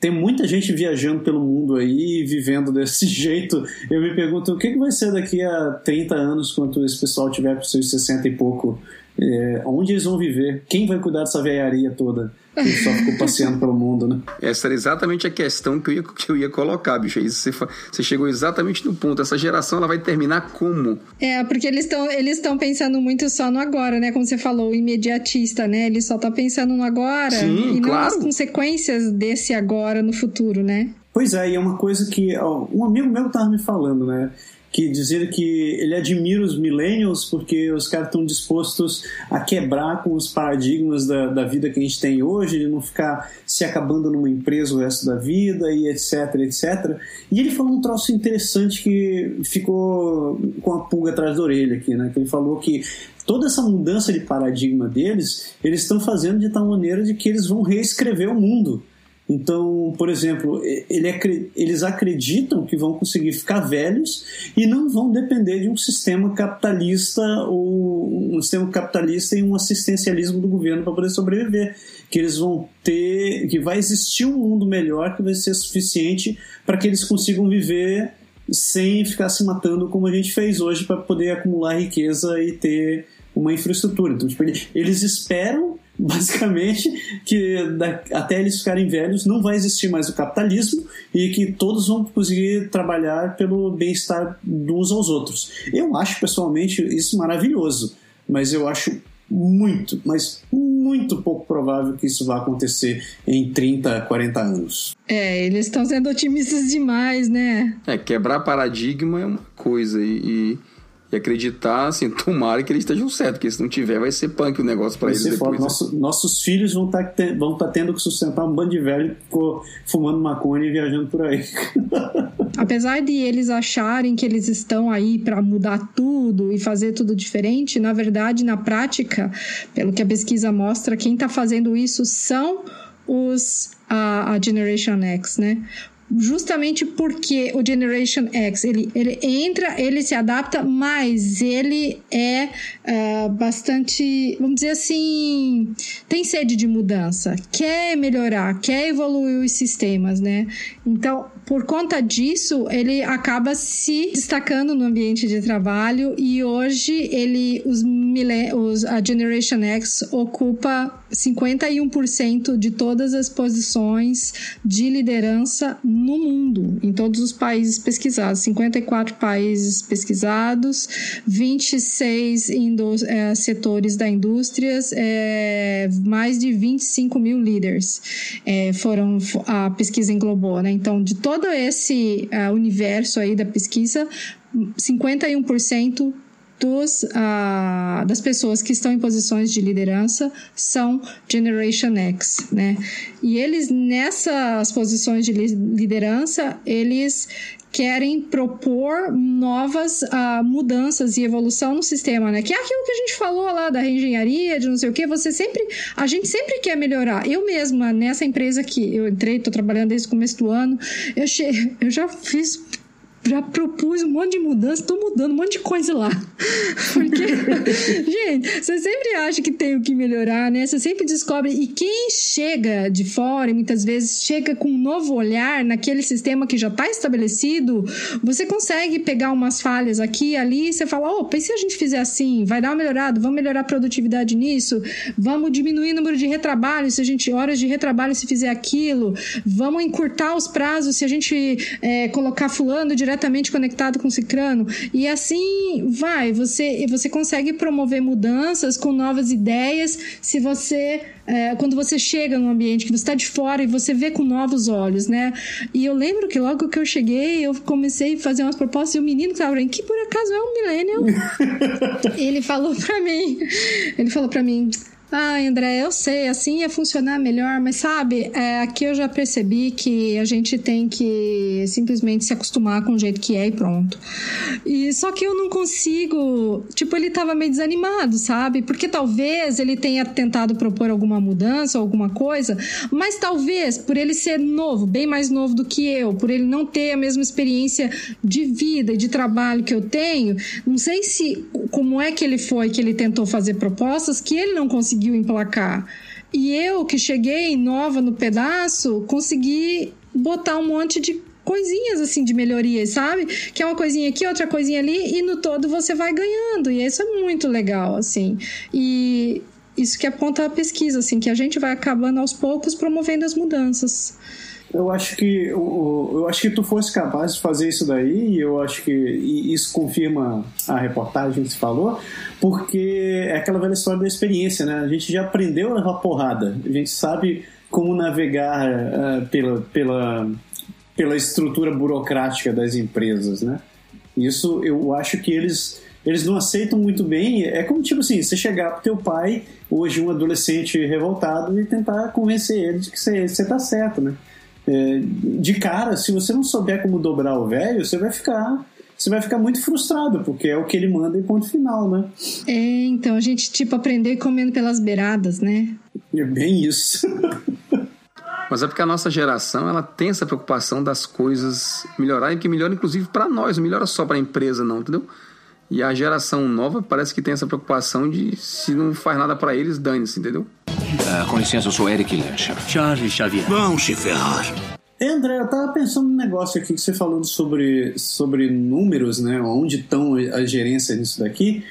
Tem muita gente viajando pelo mundo aí, vivendo desse jeito. Eu me pergunto o que, que vai ser daqui a 30 anos, quando esse pessoal tiver com seus 60 e pouco. É, onde eles vão viver? Quem vai cuidar dessa veiaria toda? Que só ficou passeando pelo mundo, né? Essa era exatamente a questão que eu ia, que eu ia colocar, bicho. Isso você, você chegou exatamente no ponto. Essa geração ela vai terminar como? É, porque eles estão eles pensando muito só no agora, né? Como você falou, o imediatista, né? Ele só tá pensando no agora Sim, e claro. não as consequências desse agora no futuro, né? Pois é, e é uma coisa que ó, um amigo meu tava me falando, né? Que dizia que ele admira os millennials porque os caras estão dispostos a quebrar com os paradigmas da, da vida que a gente tem hoje, de não ficar se acabando numa empresa o resto da vida e etc, etc. E ele falou um troço interessante que ficou com a pulga atrás da orelha aqui, né? Que ele falou que toda essa mudança de paradigma deles, eles estão fazendo de tal maneira de que eles vão reescrever o mundo. Então, por exemplo, ele, eles acreditam que vão conseguir ficar velhos e não vão depender de um sistema capitalista ou um sistema capitalista e um assistencialismo do governo para poder sobreviver. Que eles vão ter, que vai existir um mundo melhor que vai ser suficiente para que eles consigam viver sem ficar se matando como a gente fez hoje para poder acumular riqueza e ter uma infraestrutura. Então, tipo, eles esperam basicamente que até eles ficarem velhos não vai existir mais o capitalismo e que todos vão conseguir trabalhar pelo bem-estar uns aos outros. Eu acho pessoalmente isso maravilhoso, mas eu acho muito, mas muito pouco provável que isso vá acontecer em 30, 40 anos. É, eles estão sendo otimistas demais, né? É, quebrar paradigma é uma coisa e, e acreditar, assim, tomara que eles estejam certos, porque se não tiver, vai ser punk o negócio para eles depois. Né? Nosso, nossos filhos vão estar tá, vão tá tendo que sustentar um bando de velho que ficou fumando maconha e viajando por aí. Apesar de eles acharem que eles estão aí para mudar tudo e fazer tudo diferente, na verdade, na prática, pelo que a pesquisa mostra, quem está fazendo isso são os a, a Generation X, né? Justamente porque o Generation X ele, ele entra, ele se adapta, mas ele é uh, bastante, vamos dizer assim, tem sede de mudança, quer melhorar, quer evoluir os sistemas, né? Então, por conta disso, ele acaba se destacando no ambiente de trabalho e hoje ele, os, os a Generation X ocupa 51% de todas as posições de liderança no mundo, em todos os países pesquisados. 54 países pesquisados, 26 é, setores da indústria, é, mais de 25 mil líderes é, foram a pesquisa englobou, né? Então, de todo esse uh, universo aí da pesquisa, 51% dos, uh, das pessoas que estão em posições de liderança são Generation X, né? E eles, nessas posições de liderança, eles querem propor novas uh, mudanças e evolução no sistema, né? Que é aquilo que a gente falou lá da reengenharia, de não sei o que, você sempre, a gente sempre quer melhorar. Eu mesma, nessa empresa que eu entrei, tô trabalhando desde o começo do ano, eu, che... eu já fiz já propus um monte de mudança, tô mudando um monte de coisa lá. Porque, gente, você sempre acha que tem o que melhorar, né? Você sempre descobre. E quem chega de fora, e muitas vezes chega com um novo olhar naquele sistema que já está estabelecido, você consegue pegar umas falhas aqui e ali e você fala: opa, e se a gente fizer assim? Vai dar uma melhorada? Vamos melhorar a produtividade nisso? Vamos diminuir o número de retrabalho se a gente, horas de retrabalho se fizer aquilo? Vamos encurtar os prazos se a gente é, colocar fulano direto diretamente conectado com o Cicrano. E assim vai, você, você consegue promover mudanças com novas ideias se você. É, quando você chega num ambiente que você está de fora e você vê com novos olhos, né? E eu lembro que logo que eu cheguei, eu comecei a fazer umas propostas e o menino que estava que por acaso é um millennial, ele falou para mim, ele falou para mim, Ah, André, eu sei, assim ia funcionar melhor, mas sabe, é, aqui eu já percebi que a gente tem que simplesmente se acostumar com o jeito que é e pronto. E só que eu não consigo, tipo, ele tava meio desanimado, sabe? Porque talvez ele tenha tentado propor alguma mudança ou alguma coisa, mas talvez por ele ser novo, bem mais novo do que eu, por ele não ter a mesma experiência de vida e de trabalho que eu tenho, não sei se como é que ele foi que ele tentou fazer propostas que ele não conseguiu emplacar. E eu, que cheguei nova no pedaço, consegui botar um monte de coisinhas assim de melhorias, sabe? Que é uma coisinha aqui, outra coisinha ali, e no todo você vai ganhando. E isso é muito legal, assim. E isso que aponta a pesquisa, assim, que a gente vai acabando aos poucos promovendo as mudanças. Eu acho que eu, eu acho que tu fosse capaz de fazer isso daí, e eu acho que isso confirma a reportagem que se falou, porque é aquela velha história da experiência, né? A gente já aprendeu a levar porrada, a gente sabe como navegar uh, pela, pela, pela estrutura burocrática das empresas, né? Isso eu acho que eles eles não aceitam muito bem. É como tipo assim, você chegar pro teu pai, hoje um adolescente revoltado, e tentar convencer ele de que você, você tá certo, né? É, de cara, se você não souber como dobrar o velho, você vai ficar você vai ficar muito frustrado, porque é o que ele manda em ponto final, né? É, então a gente, tipo, aprender comendo pelas beiradas, né? É bem isso. Mas é porque a nossa geração ela tem essa preocupação das coisas melhorarem, que melhora inclusive para nós, não melhora só para a empresa, não, entendeu? E a geração nova parece que tem essa preocupação de se não faz nada para eles, dane-se, entendeu? Uh, com licença, eu sou Eric Lancher. Charles Xavier. Vamos se ferrar. André, eu tava pensando num negócio aqui que você falando sobre, sobre números, né? Onde estão a gerência nisso daqui.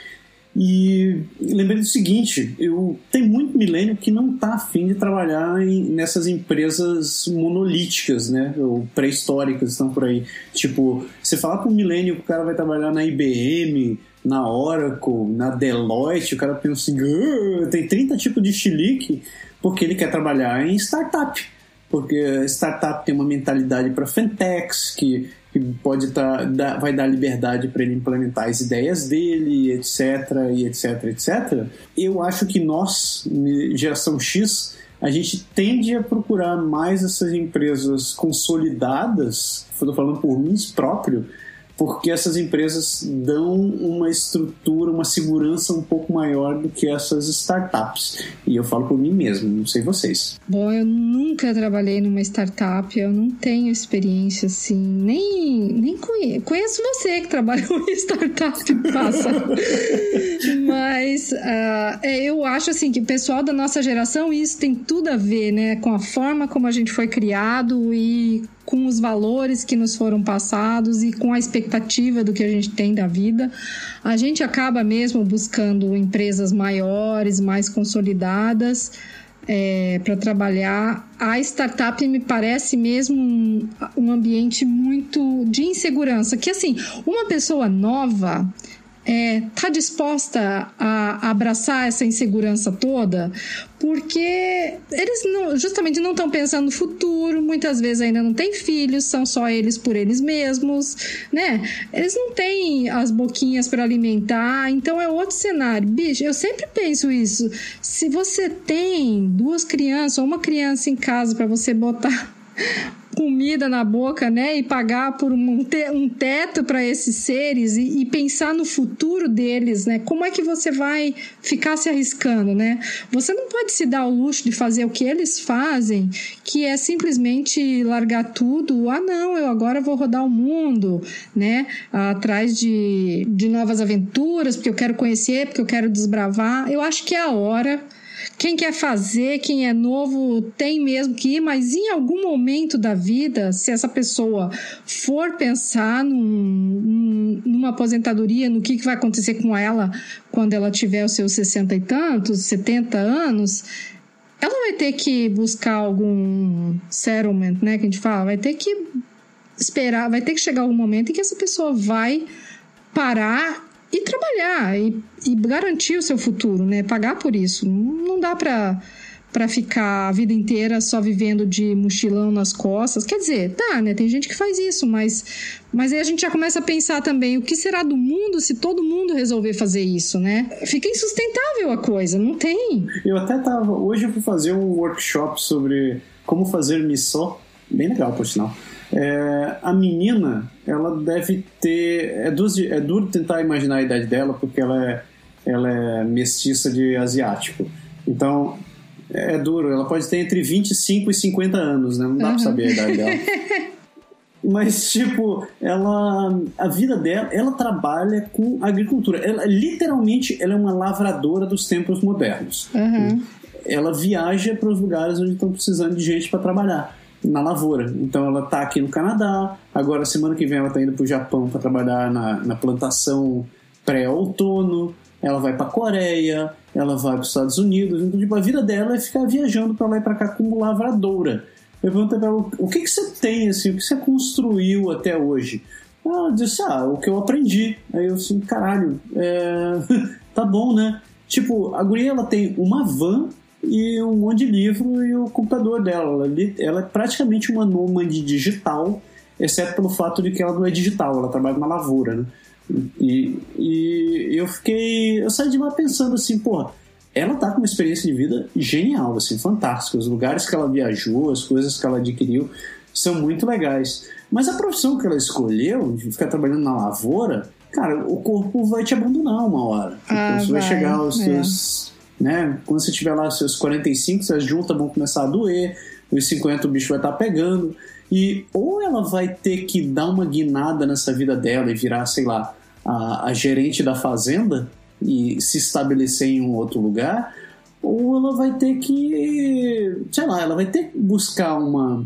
E lembrei do seguinte: eu tem muito milênio que não tá afim de trabalhar em, nessas empresas monolíticas, né? Ou pré-históricas estão por aí. Tipo, você fala com um milênio que o cara vai trabalhar na IBM, na Oracle, na Deloitte, o cara pensa assim, tem 30 tipos de chilique porque ele quer trabalhar em startup. Porque startup tem uma mentalidade para fintechs que que pode tá, vai dar liberdade para ele implementar as ideias dele, etc, e etc, etc. Eu acho que nós, geração X, a gente tende a procurar mais essas empresas consolidadas, estou falando por mim próprio, porque essas empresas dão uma estrutura, uma segurança um pouco maior do que essas startups. E eu falo por mim mesmo, não sei vocês. Bom, eu nunca trabalhei numa startup, eu não tenho experiência assim, nem, nem conheço. Conheço você que trabalhou em startup, passa. Mas uh, eu acho assim que o pessoal da nossa geração, isso tem tudo a ver, né, com a forma como a gente foi criado e com os valores que nos foram passados e com a expectativa do que a gente tem da vida. A gente acaba mesmo buscando empresas maiores, mais consolidadas. É, para trabalhar. A startup me parece mesmo um, um ambiente muito de insegurança. Que assim, uma pessoa nova, é, tá disposta a, abraçar essa insegurança toda, porque eles não, justamente não estão pensando no futuro, muitas vezes ainda não têm filhos, são só eles por eles mesmos, né? Eles não têm as boquinhas para alimentar, então é outro cenário. Bicho, eu sempre penso isso. Se você tem duas crianças ou uma criança em casa para você botar comida na boca, né? E pagar por um, um teto para esses seres e, e, pensar no futuro deles, né? Como é que você vai ficar se arriscando, né? Você não pode se dar o luxo de fazer o que eles fazem, que é simplesmente largar tudo. Ah, não, eu agora vou rodar o mundo, né? Atrás de, de novas aventuras, porque eu quero conhecer, porque eu quero desbravar. Eu acho que é a hora quem quer fazer, quem é novo, tem mesmo que ir, mas em algum momento da vida, se essa pessoa for pensar num, numa aposentadoria, no que, que vai acontecer com ela quando ela tiver os seus 60 e tantos, 70 anos, ela vai ter que buscar algum settlement, né, que a gente fala, vai ter que esperar, vai ter que chegar algum momento em que essa pessoa vai parar e trabalhar e, e garantir o seu futuro, né? Pagar por isso. Não dá para para ficar a vida inteira só vivendo de mochilão nas costas. Quer dizer, tá, né? Tem gente que faz isso, mas, mas aí a gente já começa a pensar também o que será do mundo se todo mundo resolver fazer isso, né? Fica insustentável a coisa, não tem. Eu até tava. Hoje eu fui fazer um workshop sobre como fazer missô. Bem legal, por sinal. É, a menina, ela deve ter. É duro, é duro tentar imaginar a idade dela, porque ela é, ela é mestiça de asiático. Então, é duro. Ela pode ter entre 25 e 50 anos, né? Não dá uhum. pra saber a idade dela. Mas, tipo, ela. A vida dela, ela trabalha com agricultura. Ela, literalmente, ela é uma lavradora dos tempos modernos. Uhum. Ela viaja para os lugares onde estão precisando de gente para trabalhar na lavoura. Então ela está aqui no Canadá, agora semana que vem ela está indo para o Japão para trabalhar na, na plantação pré-outono, ela vai para a Coreia, ela vai para os Estados Unidos. Então, tipo, a vida dela é ficar viajando para lá e para cá como lavradora. Eu perguntei para ela, o que, que você tem, assim, o que você construiu até hoje? Ela disse, ah, o que eu aprendi. Aí eu assim, caralho, é... tá bom, né? Tipo, a guria, ela tem uma van e um monte de livro e o computador dela. Ela, ela é praticamente uma nômade digital, exceto pelo fato de que ela não é digital, ela trabalha na lavoura, né? E, e eu fiquei. Eu saí de lá pensando assim, porra, ela tá com uma experiência de vida genial, assim, fantástica. Os lugares que ela viajou, as coisas que ela adquiriu são muito legais. Mas a profissão que ela escolheu, de ficar trabalhando na lavoura, cara, o corpo vai te abandonar uma hora. Ah, então, você vai, vai chegar aos é. seus. Né, quando você tiver lá seus 45, suas juntas vão começar a doer, os 50 o bicho vai estar tá pegando. E ou ela vai ter que dar uma guinada nessa vida dela e virar, sei lá, a, a gerente da fazenda e se estabelecer em um outro lugar, ou ela vai ter que, sei lá, ela vai ter que buscar uma,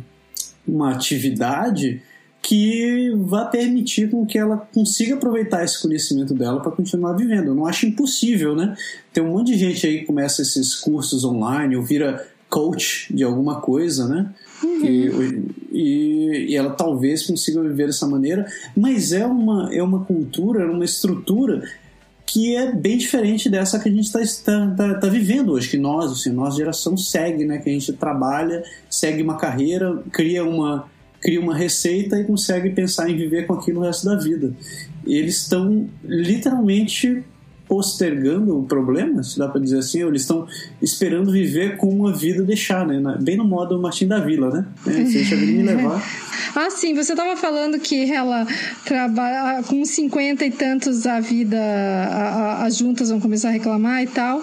uma atividade que vá permitir com que ela consiga aproveitar esse conhecimento dela para continuar vivendo. Eu não acho impossível, né? Tem um monte de gente aí que começa esses cursos online ou vira coach de alguma coisa, né? Uhum. E, e, e, ela talvez consiga viver dessa maneira, mas é uma, é uma cultura, é uma estrutura que é bem diferente dessa que a gente está tá, tá, tá, vivendo hoje, que nós, assim, nossa geração segue, né? Que a gente trabalha, segue uma carreira, cria uma, cria uma receita e consegue pensar em viver com aquilo o resto da vida. Eles estão literalmente postergando o problema, se dá para dizer assim, eles estão esperando viver com uma vida deixar, né? Bem no modo Martim da Vila, né? É, deixa me levar. Ah, sim, você estava falando que ela trabalha com 50 e tantos a vida, a, a, as juntas vão começar a reclamar e tal.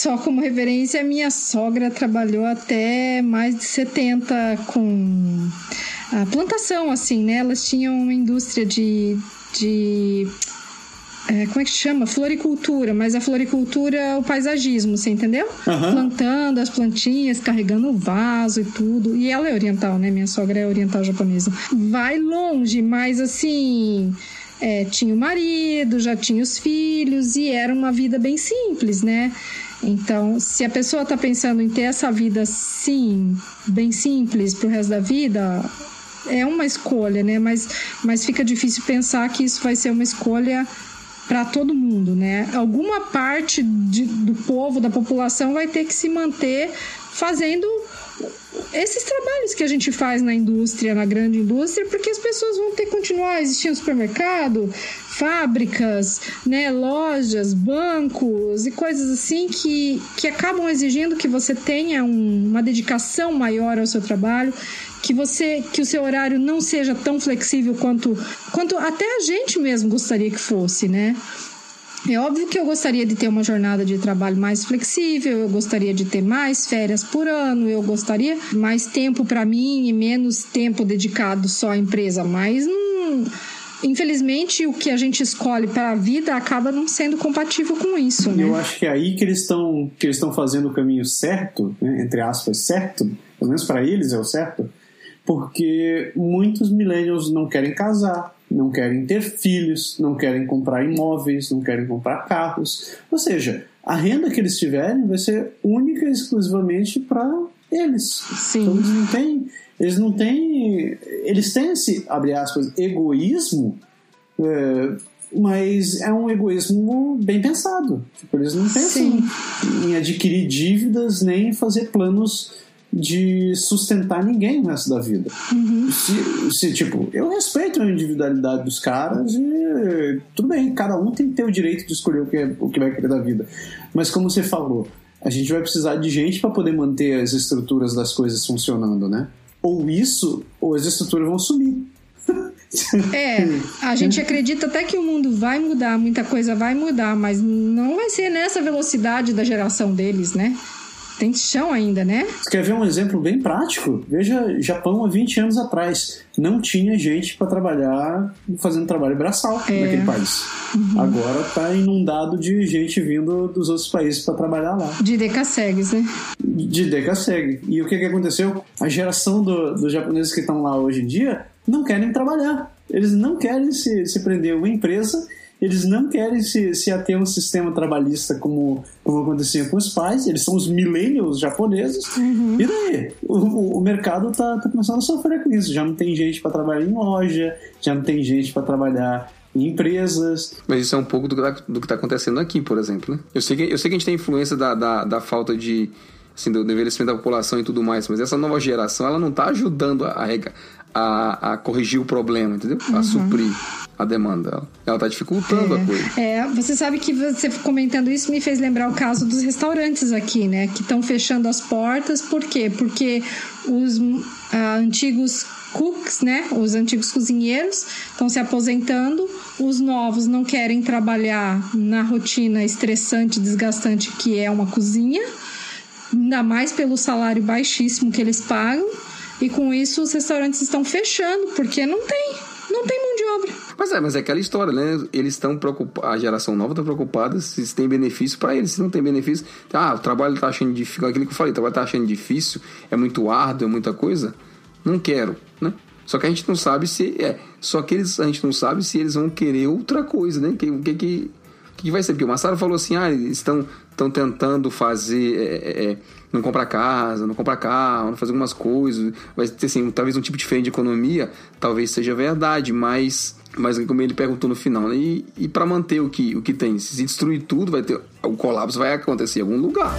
Só como referência, minha sogra trabalhou até mais de 70 com a plantação, assim, né? Elas tinham uma indústria de, de é, como é que chama? Floricultura, mas a floricultura é o paisagismo, você entendeu? Uhum. Plantando as plantinhas, carregando o vaso e tudo. E ela é oriental, né? Minha sogra é oriental japonesa. Vai longe, mas assim. É, tinha o marido, já tinha os filhos e era uma vida bem simples, né? Então, se a pessoa está pensando em ter essa vida sim, bem simples para o resto da vida, é uma escolha, né? Mas, mas fica difícil pensar que isso vai ser uma escolha para todo mundo, né? Alguma parte de, do povo, da população, vai ter que se manter fazendo esses trabalhos que a gente faz na indústria, na grande indústria, porque as pessoas vão ter que continuar existindo supermercado, fábricas, né, lojas, bancos e coisas assim que, que acabam exigindo que você tenha um, uma dedicação maior ao seu trabalho que você que o seu horário não seja tão flexível quanto quanto até a gente mesmo gostaria que fosse, né? É óbvio que eu gostaria de ter uma jornada de trabalho mais flexível, eu gostaria de ter mais férias por ano, eu gostaria mais tempo para mim e menos tempo dedicado só à empresa, mas hum, infelizmente o que a gente escolhe para a vida acaba não sendo compatível com isso, né? Eu acho que é aí que eles estão que eles estão fazendo o caminho certo, né? entre aspas, certo, pelo menos para eles é o certo porque muitos millennials não querem casar, não querem ter filhos, não querem comprar imóveis, não querem comprar carros. Ou seja, a renda que eles tiverem vai ser única e exclusivamente para eles. Sim. Então eles não têm, eles não têm, eles têm esse abre aspas egoísmo é, mas é um egoísmo bem pensado. Tipo, eles não pensam Sim. em adquirir dívidas nem fazer planos de sustentar ninguém no resto da vida. Se, se, tipo, eu respeito a individualidade dos caras e tudo bem, cada um tem que ter o direito de escolher o que, é- o que vai querer da vida. Mas como você falou, a gente vai precisar de gente para poder manter as estruturas das coisas funcionando, né? Ou isso, ou as estruturas vão sumir. É, a gente acredita até que o mundo vai mudar, muita coisa vai mudar, mas não vai ser nessa velocidade da geração deles, né? Tem chão ainda, né? Você quer ver um exemplo bem prático? Veja Japão há 20 anos atrás. Não tinha gente para trabalhar fazendo trabalho braçal É. naquele país. Agora está inundado de gente vindo dos outros países para trabalhar lá. De decassegues, né? De Dekaseg. E o que, que aconteceu? A geração do- dos japoneses que estão lá hoje em dia não querem trabalhar. Eles não querem se, se prender a uma empresa, eles não querem se, se ater a um sistema trabalhista como, como acontecia com os pais, eles são os millennials japoneses. E daí? O, o- mercado tá, tá começando a sofrer com isso. Já não tem gente para trabalhar em loja, já não tem gente para trabalhar em empresas. Mas isso é um pouco do que tá, do que tá acontecendo aqui, por exemplo, né? Eu sei que, eu sei que a gente tem influência da, da, da falta de... Assim, do envelhecimento da população e tudo mais, mas essa nova geração, ela não tá ajudando a, rega- a, a corrigir o problema, entendeu? A suprir a demanda. Ela, ela tá dificultando a coisa. É, você sabe que você comentando isso me fez lembrar o caso dos restaurantes aqui, né? Que estão fechando as portas. Por quê? Porque os ah, antigos cooks, né? Os antigos cozinheiros estão se aposentando. Os novos não querem trabalhar na rotina estressante, desgastante que é uma cozinha. Ainda mais pelo salário baixíssimo que eles pagam. E com isso os restaurantes estão fechando, porque não tem, não tem mão de obra. Mas é, mas é aquela história, né? Eles estão preocupados, a geração nova está preocupada se tem benefício para eles. Se não tem benefício, ah, o trabalho tá achando difícil, aquilo que eu falei, o trabalho tá achando difícil, é muito árduo, é muita coisa. Não quero, né? Só que a gente não sabe se é, só que eles a gente não sabe se eles vão querer outra coisa, né? Que o que que que vai ser? Porque o Massaro falou assim, ah, estão estão tentando fazer é, é, é, não comprar casa, não comprar carro, não fazer algumas coisas, vai ter assim, talvez um tipo diferente de economia, talvez seja verdade, mas mas como ele perguntou no final, né? E, e para manter o que o que tem, se destruir tudo, vai ter o colapso vai acontecer em algum lugar.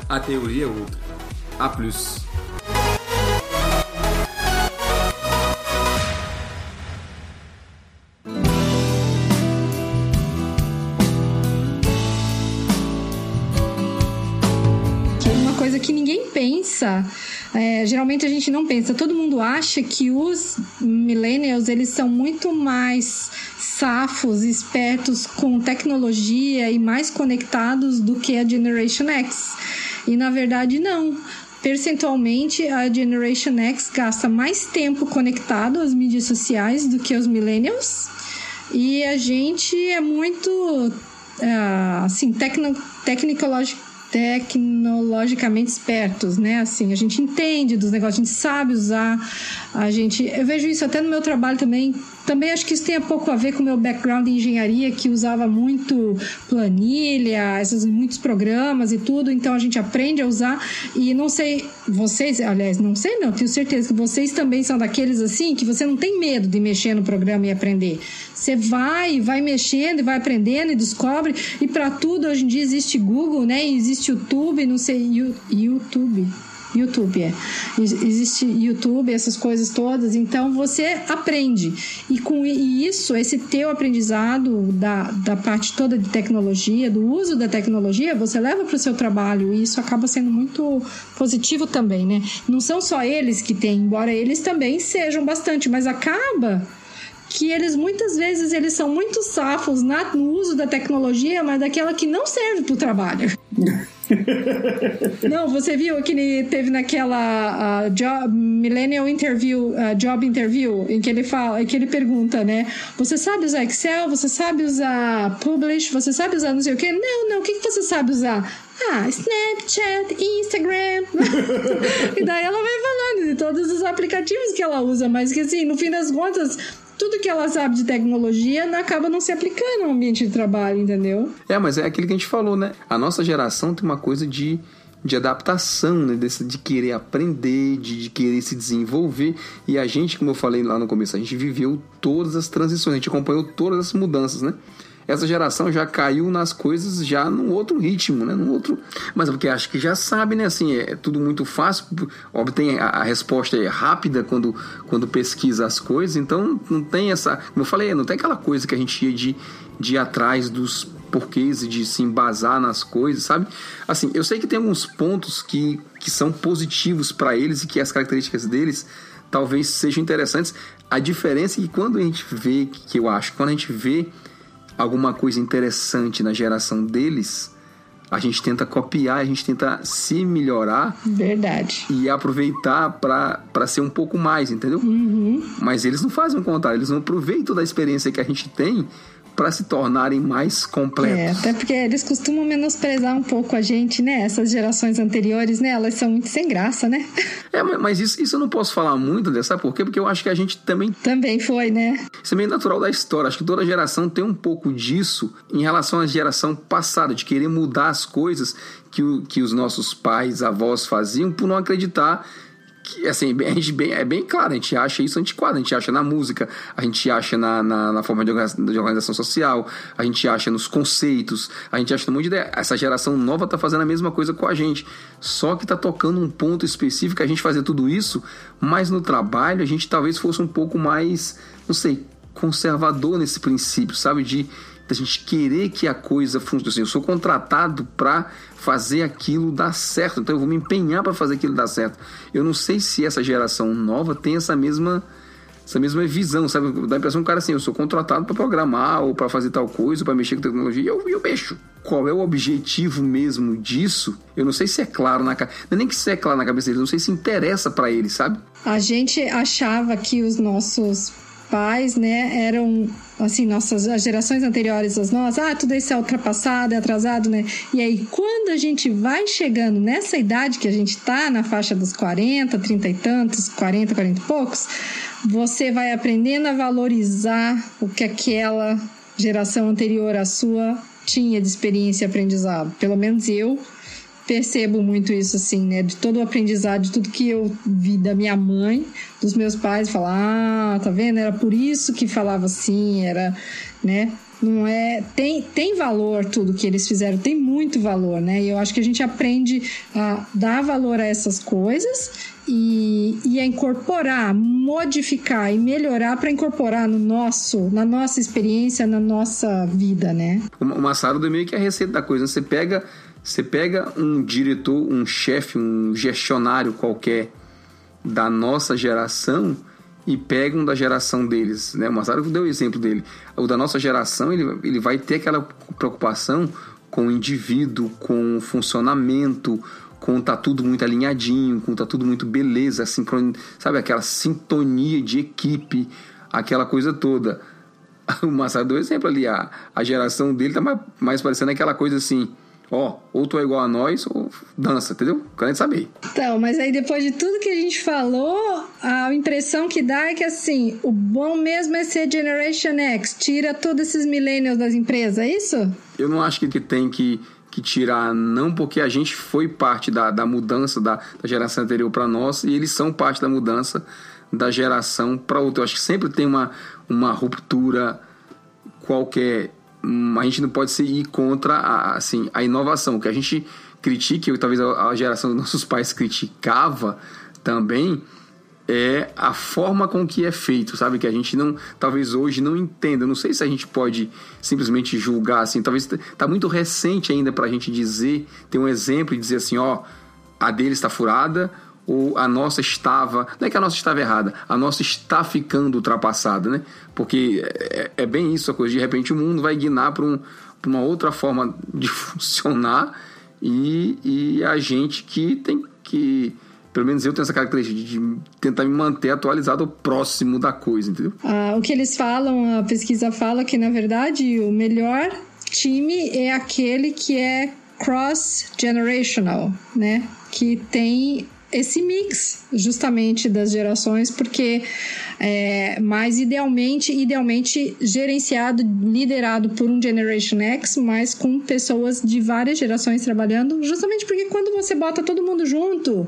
a teoria é outra. A plus. Que uma coisa que ninguém pensa. É, geralmente a gente não pensa. Todo mundo acha que os millennials eles são muito mais safos, espertos com tecnologia e mais conectados do que a Generation X. E na verdade não. Percentualmente, a Generation X gasta mais tempo conectado às mídias sociais do que os millennials. E a gente é muito ah, assim, tecno, tecnologi- tecnologicamente espertos, né? Assim, a gente entende dos negócios, a gente sabe usar, a gente. Eu vejo isso até no meu trabalho também. Também acho que isso tem pouco a ver com o meu background em engenharia, que usava muito planilha, esses muitos programas e tudo, então a gente aprende a usar. E não sei, vocês, aliás, não sei não, tenho certeza que vocês também são daqueles assim que você não tem medo de mexer no programa e aprender. Você vai, vai mexendo e vai aprendendo e descobre. E para tudo hoje em dia existe Google, né? E existe YouTube, não sei, YouTube. YouTube, é. Ex- Existe YouTube, essas coisas todas, então você aprende. E com isso, esse teu aprendizado da, da parte toda de tecnologia, do uso da tecnologia, você leva para o seu trabalho e isso acaba sendo muito positivo também, né? Não são só eles que têm, embora eles também sejam bastante, mas acaba que eles muitas vezes eles são muito safos na- no uso da tecnologia, mas daquela que não serve para o trabalho. Não, você viu que ele teve naquela uh, job, Millennial Interview, uh, Job Interview, em que ele fala, em que ele pergunta, né? Você sabe usar Excel? Você sabe usar Publish? Você sabe usar não sei o quê? Não, não. O que, que você sabe usar? Ah, Snapchat, Instagram. e daí ela vai falando de todos os aplicativos que ela usa, mas que assim, no fim das contas, tudo que ela sabe de tecnologia acaba não se aplicando no ambiente de trabalho, entendeu? É, mas é aquilo que a gente falou, né? A nossa geração tem uma coisa de, de adaptação, né? Desse, de querer aprender, de, de querer se desenvolver. E a gente, como eu falei lá no começo, a gente viveu todas as transições, a gente acompanhou todas as mudanças, né? Essa geração já caiu nas coisas já num outro ritmo, né? Num outro, mas é porque acho que já sabe, né? Assim, é tudo muito fácil, obtém a, a resposta é rápida quando, quando pesquisa as coisas, então não tem essa, como eu falei, não tem aquela coisa que a gente ia de, de ir atrás dos porquês e de se embasar nas coisas, sabe? Assim, eu sei que tem alguns pontos que, que são positivos para eles e que as características deles talvez sejam interessantes. A diferença é que quando a gente vê, que eu acho, quando a gente vê alguma coisa interessante na geração deles, a gente tenta copiar, a gente tenta se melhorar. Verdade. E aproveitar para ser um pouco mais, entendeu? Uhum. Mas eles não fazem o contrário, eles não aproveitam da experiência que a gente tem para se tornarem mais completos. É, até porque eles costumam menosprezar um pouco a gente, né? Essas gerações anteriores, né? Elas são muito sem graça, né? É, mas isso, isso eu não posso falar muito, né? sabe por quê? Porque eu acho que a gente também. Também foi, né? Isso é meio natural da história. Acho que toda geração tem um pouco disso em relação à geração passada, de querer mudar as coisas que, o, que os nossos pais, avós faziam por não acreditar que, assim, a gente bem, é bem claro, a gente acha isso antiquado, a gente acha na música, a gente acha na, na, na forma de organização social, a gente acha nos conceitos, a gente acha no monte de ideia. Essa geração nova tá fazendo a mesma coisa com a gente, só que tá tocando um ponto específico, a gente fazer tudo isso, mas no trabalho a gente talvez fosse um pouco mais, não sei, conservador nesse princípio, sabe? De da gente querer que a coisa funcione. Assim, eu sou contratado para fazer aquilo dar certo, então eu vou me empenhar para fazer aquilo dar certo. Eu não sei se essa geração nova tem essa mesma essa mesma visão, sabe? Dá a impressão que o cara assim, eu sou contratado para programar ou para fazer tal coisa, para mexer com tecnologia, e eu, eu mexo. Qual é o objetivo mesmo disso? Eu não sei se é claro na cabeça. É nem que se é claro na cabeça deles, não sei se interessa para eles, sabe? A gente achava que os nossos pais, né, eram assim, nossas as gerações anteriores às nossas, ah, tudo isso é ultrapassado, é atrasado, né? E aí, quando a gente vai chegando nessa idade que a gente tá, na faixa dos 40, 30 e tantos, 40, 40 e poucos, você vai aprendendo a valorizar o que aquela geração anterior à sua tinha de experiência e aprendizado. Pelo menos eu percebo muito isso, assim, né? De todo o aprendizado, de tudo que eu vi da minha mãe, dos meus pais, falar, ah, tá vendo? Era por isso que falava assim, era, né? Não é. Tem, tem valor tudo que eles fizeram, tem muito valor, né? E eu acho que a gente aprende a dar valor a essas coisas e, e a incorporar, modificar e melhorar para incorporar no nosso, na nossa experiência, na nossa vida, né? O Massaro do meio que a receita da coisa. Você pega você pega um diretor, um chefe, um gestionário qualquer da nossa geração e pega um da geração deles, né? O Massaro deu o exemplo dele. O da nossa geração, ele, ele vai ter aquela preocupação com o indivíduo, com o funcionamento, com tá tudo muito alinhadinho, com tá tudo muito beleza, sincron... sabe aquela sintonia de equipe, aquela coisa toda. O Massaro deu exemplo ali, a, a geração dele tá mais, mais parecendo aquela coisa assim, ó, ou tu é igual a nós ou dança, entendeu? Querendo saber. Então, mas aí depois de tudo que a gente falou, a impressão que dá é que assim, o bom mesmo é ser Generation X, tira todos esses millennials das empresas, é isso? Eu não acho que tem que que tirar, não porque a gente foi parte da, da mudança da, da geração anterior para nós e eles são parte da mudança da geração para outra. Eu acho que sempre tem uma, uma ruptura qualquer a gente não pode se ir contra a, assim, a inovação. Que a gente critica, e talvez a geração dos nossos pais criticava também, é a forma com que é feito, sabe? Que a gente não, talvez hoje não entenda. Não sei se a gente pode simplesmente julgar assim. Talvez tá muito recente ainda para a gente dizer, ter um exemplo e dizer assim, ó, a dele está furada ou a nossa estava. Não é que a nossa estava errada, a nossa está ficando ultrapassada, né? Porque é, é bem isso a coisa. De repente o mundo vai guinar para um, uma outra forma de funcionar e, e a gente que tem que pelo menos eu tenho essa característica de tentar me manter atualizado próximo da coisa, entendeu? Ah, o que eles falam, a pesquisa fala que, na verdade, o melhor time é aquele que é cross-generational, né? Que tem esse mix justamente das gerações, porque é, mas idealmente, idealmente gerenciado, liderado por um Generation X, mas com pessoas de várias gerações trabalhando, justamente porque quando você bota todo mundo junto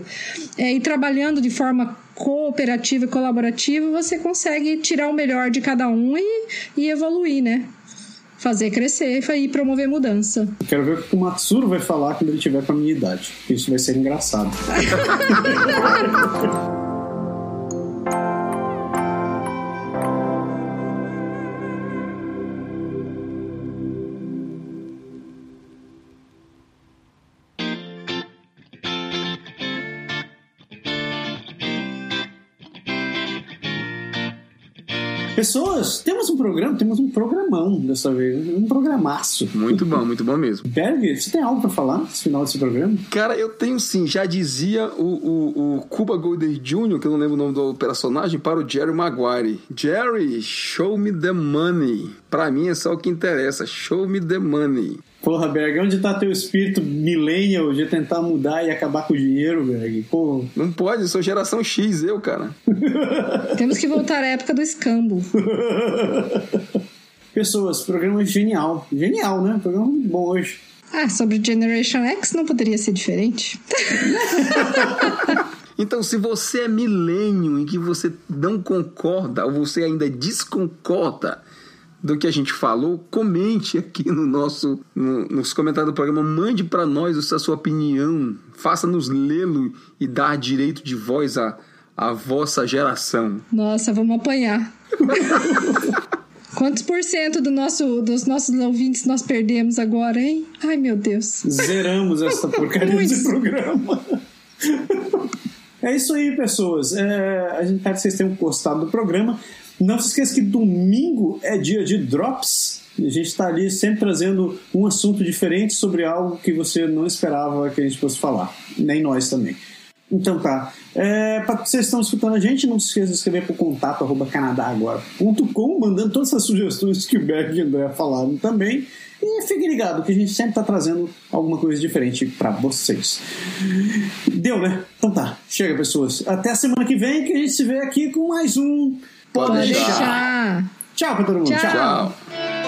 é, e trabalhando de forma cooperativa e colaborativa, você consegue tirar o melhor de cada um e, e evoluir, né? Fazer crescer e promover mudança. Eu quero ver o que o Matsuro vai falar quando ele tiver com a minha idade. Isso vai ser engraçado. Pessoas, temos um programa, temos um programão dessa vez, um programaço. Muito bom, muito bom mesmo. Berg, você tem algo para falar no final desse programa? Cara, eu tenho sim. Já dizia o, o, o Cuba Golden Jr., que eu não lembro o nome do personagem, para o Jerry Maguire. Jerry, show me the money. Pra mim é só o que interessa. Show me the money. Porra, Berg, onde tá teu espírito millennial de tentar mudar e acabar com o dinheiro, Berg? Pô. Não pode, eu sou geração X, eu, cara. Temos que voltar à época do escambo. Pessoas, programa genial. Genial, né? Programa muito bom hoje. Ah, sobre Generation X não poderia ser diferente. Então, se você é milênio e que você não concorda ou você ainda desconcorda do que a gente falou, comente aqui no nosso no, nos comentários do programa, mande para nós a sua opinião, faça-nos lê-lo e dar direito de voz à, à vossa geração. Nossa, vamos apanhar. Quantos por cento do nosso, dos nossos ouvintes nós perdemos agora, hein? Ai, meu Deus. Zeramos essa porcaria desse programa. É isso aí, pessoas. É, a gente espera que vocês tenham gostado do programa. Não se esqueça que domingo é dia de Drops. A gente está ali sempre trazendo um assunto diferente sobre algo que você não esperava que a gente fosse falar. Nem nós também. Então tá. É, para vocês estão escutando a gente, não se esqueça de escrever para o contato canadagora.com, mandando todas as sugestões que o Berg e o André falaram também. E fique ligado que a gente sempre está trazendo alguma coisa diferente para vocês. Deu, né? Então tá. Chega, pessoas. Até a semana que vem que a gente se vê aqui com mais um Pode deixar. Tchau pra todo mundo. Tchau. Tchau.